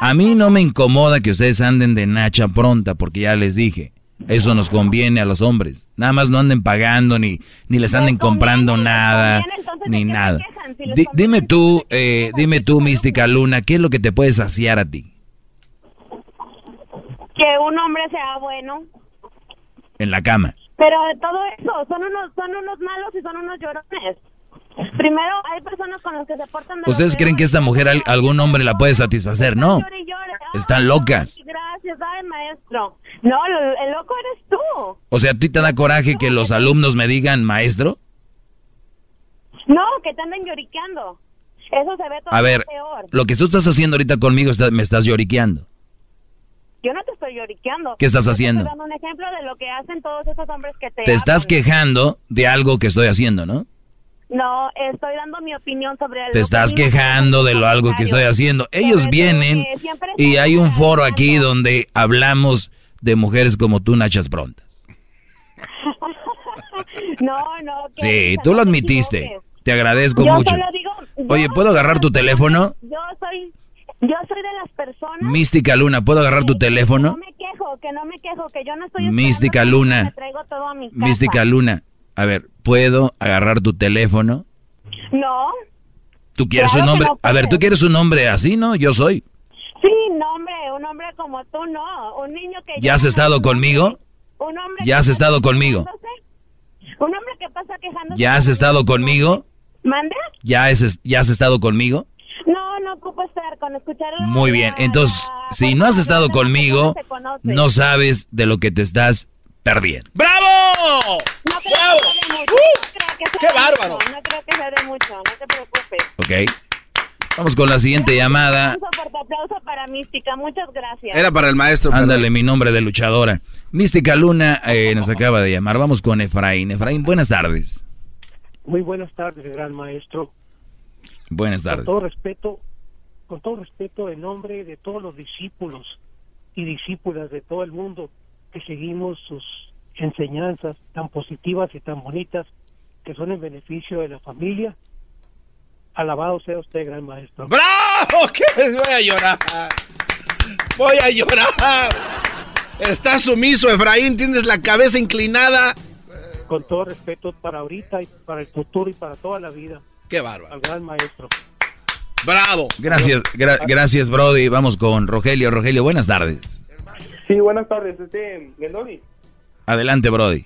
a mí no me incomoda que ustedes anden de nacha pronta, porque ya les dije, eso nos conviene a los hombres. Nada más no anden pagando, ni, ni les anden comprando nada, ni nada. Di- dime tú, eh, dime tú, Mística Luna, ¿qué es lo que te puede saciar a ti que un hombre sea bueno. en la cama? Pero de todo eso, son unos, son unos malos y son unos llorones. Primero, hay personas con las que se portan de ¿Ustedes creen que esta mujer al- algún hombre la puede satisfacer? No. Están locas. Gracias, ay, maestro. No, el, loco eres tú. O sea, ¿a ti te da coraje que los alumnos me digan maestro? No, que te anden lloriqueando. Eso se ve todo A ver, peor. lo que tú estás haciendo ahorita conmigo está- me estás lloriqueando. Yo no te estoy lloriqueando. ¿Qué estás te haciendo? Estoy dando un ejemplo de lo que hacen todos esos hombres que te Te estás quejando de algo que estoy haciendo, ¿no? No, estoy dando mi opinión sobre el Te estás quejando de lo algo que estoy haciendo. Ellos vienen y hay un foro aquí donde hablamos de mujeres como tú, Nachas Prontas. No, no. Sí, tú lo te admitiste. Te agradezco Yo mucho. solo digo- yo- Oye, ¿puedo agarrar tu teléfono? Yo soy, yo soy de las personas. Mística Luna, ¿puedo agarrar tu teléfono? No me quejo, que no me quejo, que yo no estoy. Mística Luna. Me traigo todo a mi casa. Mística Luna, a ver, ¿puedo agarrar tu teléfono? No, ¿Tú quieres Claro un hombre? no a ver, ¿tú quieres un hombre así, no? Yo soy. sí, no, hombre, un hombre como tú no, un niño que. ¿Ya has estado conmigo? Un hombre. ¿Ya has estado conmigo? Un hombre que pasa quejándose. ¿Ya has estado conmigo? ¿Mande? ¿Ya has, ¿Ya has estado conmigo? No, no ocupo estar con escuchar. Muy bien, entonces, si no has estado conmigo, no sabes de lo que te estás perdiendo. ¡Bravo! No creo ¡Bravo! que sea de mucho. ¡Uh! No creo que sea ¡Qué de bárbaro! mucho, No creo que sea de mucho, no te preocupes. Ok. Vamos con la siguiente llamada. Un fuerte aplauso para Mística, muchas gracias. Era para el maestro. Ándale, mi nombre de luchadora. Mística Luna eh, nos acaba de llamar. Vamos con Efraín. Efraín, buenas tardes. Muy buenas tardes, gran maestro. Buenas Con tardes. todo respeto, con todo respeto en nombre de todos los discípulos y discípulas de todo el mundo que seguimos sus enseñanzas tan positivas y tan bonitas que son en beneficio de la familia. Alabado sea usted, gran maestro. ¡Bravo! ¿Qué? Voy a llorar. Voy a llorar. Estás sumiso, Efraín. Tienes la cabeza inclinada. Con todo respeto para ahorita y para el futuro y para toda la vida. Qué bárbaro. Al gran maestro. ¡Bravo! Gracias, gra- gracias, Brody. Vamos con Rogelio. Rogelio, buenas tardes. Sí, buenas tardes, este, Gendoni. Adelante, Brody.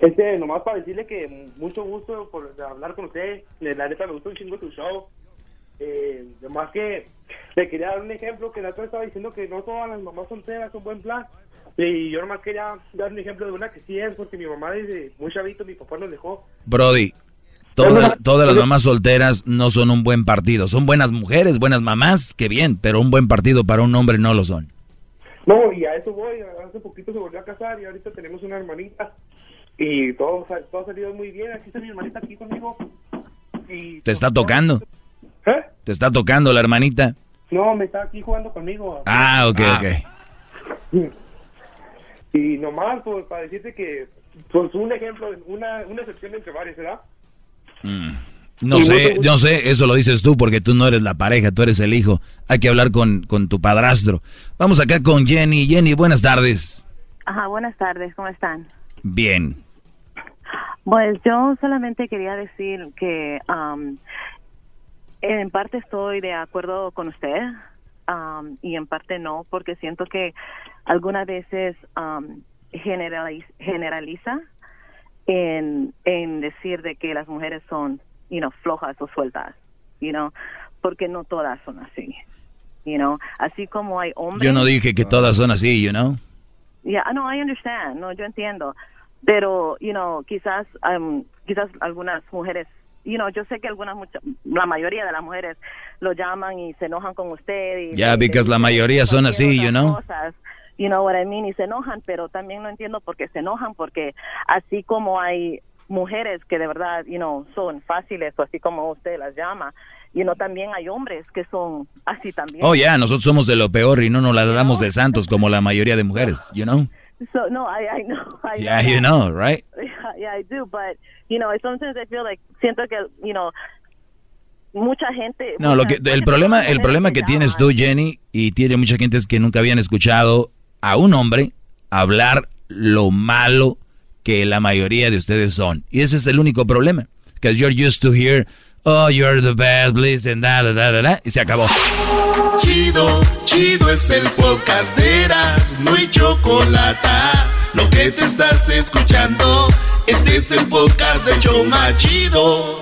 Este, nomás para decirle que mucho gusto por hablar con usted. La neta me gusta un chingo su show. Eh, además que le quería dar un ejemplo que la otra estaba diciendo que no todas las mamás solteras son buen plan. Y yo nomás quería dar un ejemplo de una que sí es, porque mi mamá desde muy chavito, mi papá nos dejó. Brody, toda- todas las mamás solteras no son un buen partido. Son buenas mujeres, buenas mamás, que bien, pero un buen partido para un hombre no lo son. No, y a eso voy. Hace poquito se volvió a casar y ahorita tenemos una hermanita. Y todo, todo ha salido muy bien. Aquí está mi hermanita aquí conmigo. Y ¿Te está tocando? ¿Eh? ¿Te está tocando la hermanita? no, me está aquí jugando conmigo. Ah, ok, ok. Y nomás pues, para decirte que, pues un ejemplo, una, una excepción entre varios, ¿verdad? Mm. No sé, no sé, eso lo dices tú porque tú no eres la pareja, tú eres el hijo. Hay que hablar con, con tu padrastro. Vamos acá con Jenny. Jenny, buenas tardes. Ajá, buenas tardes, ¿cómo están? Bien. Pues yo solamente quería decir que am, en parte estoy de acuerdo con usted am, y en parte no, porque siento que algunas veces am, generaliz- generaliza en, en decir de que las mujeres son, you know, flojas o sueltas, you know, porque no todas son así, you know, así como hay hombres. Yo no dije que todas son así, you know. Yeah, no, I understand. No, yo entiendo. Pero, you know, quizás, um, quizás algunas mujeres, you know, yo sé que algunas, mucha- la mayoría de las mujeres lo llaman y se enojan con usted. Y because le la mayoría son así, you know. cosas, you know what I mean, y se enojan, pero también no entiendo por qué se enojan, porque así como hay mujeres que de verdad, you know, son fáciles, o así como usted las llama, you know, también hay hombres que son así también. Oh, ya, nosotros somos de lo peor y no nos la damos de santos como la mayoría de mujeres, you know. So, no, I, I know. I Yeah, know you know, right? Yeah, yeah, I do, but you know, sometimes I feel like siento que you know mucha gente. No, lo que el problema, el problema que tienes tú, Jenny, y tiene mucha gente es que nunca habían escuchado a un hombre hablar lo malo que la mayoría de ustedes son. Y ese es el único problema. Because you're used to hear, oh, you're the best, please, and da, da, da, da, y se acabó. Chido, chido es el podcast de Eras, no hay chocolate. Lo que te estás escuchando, este es el podcast de Choma Chido.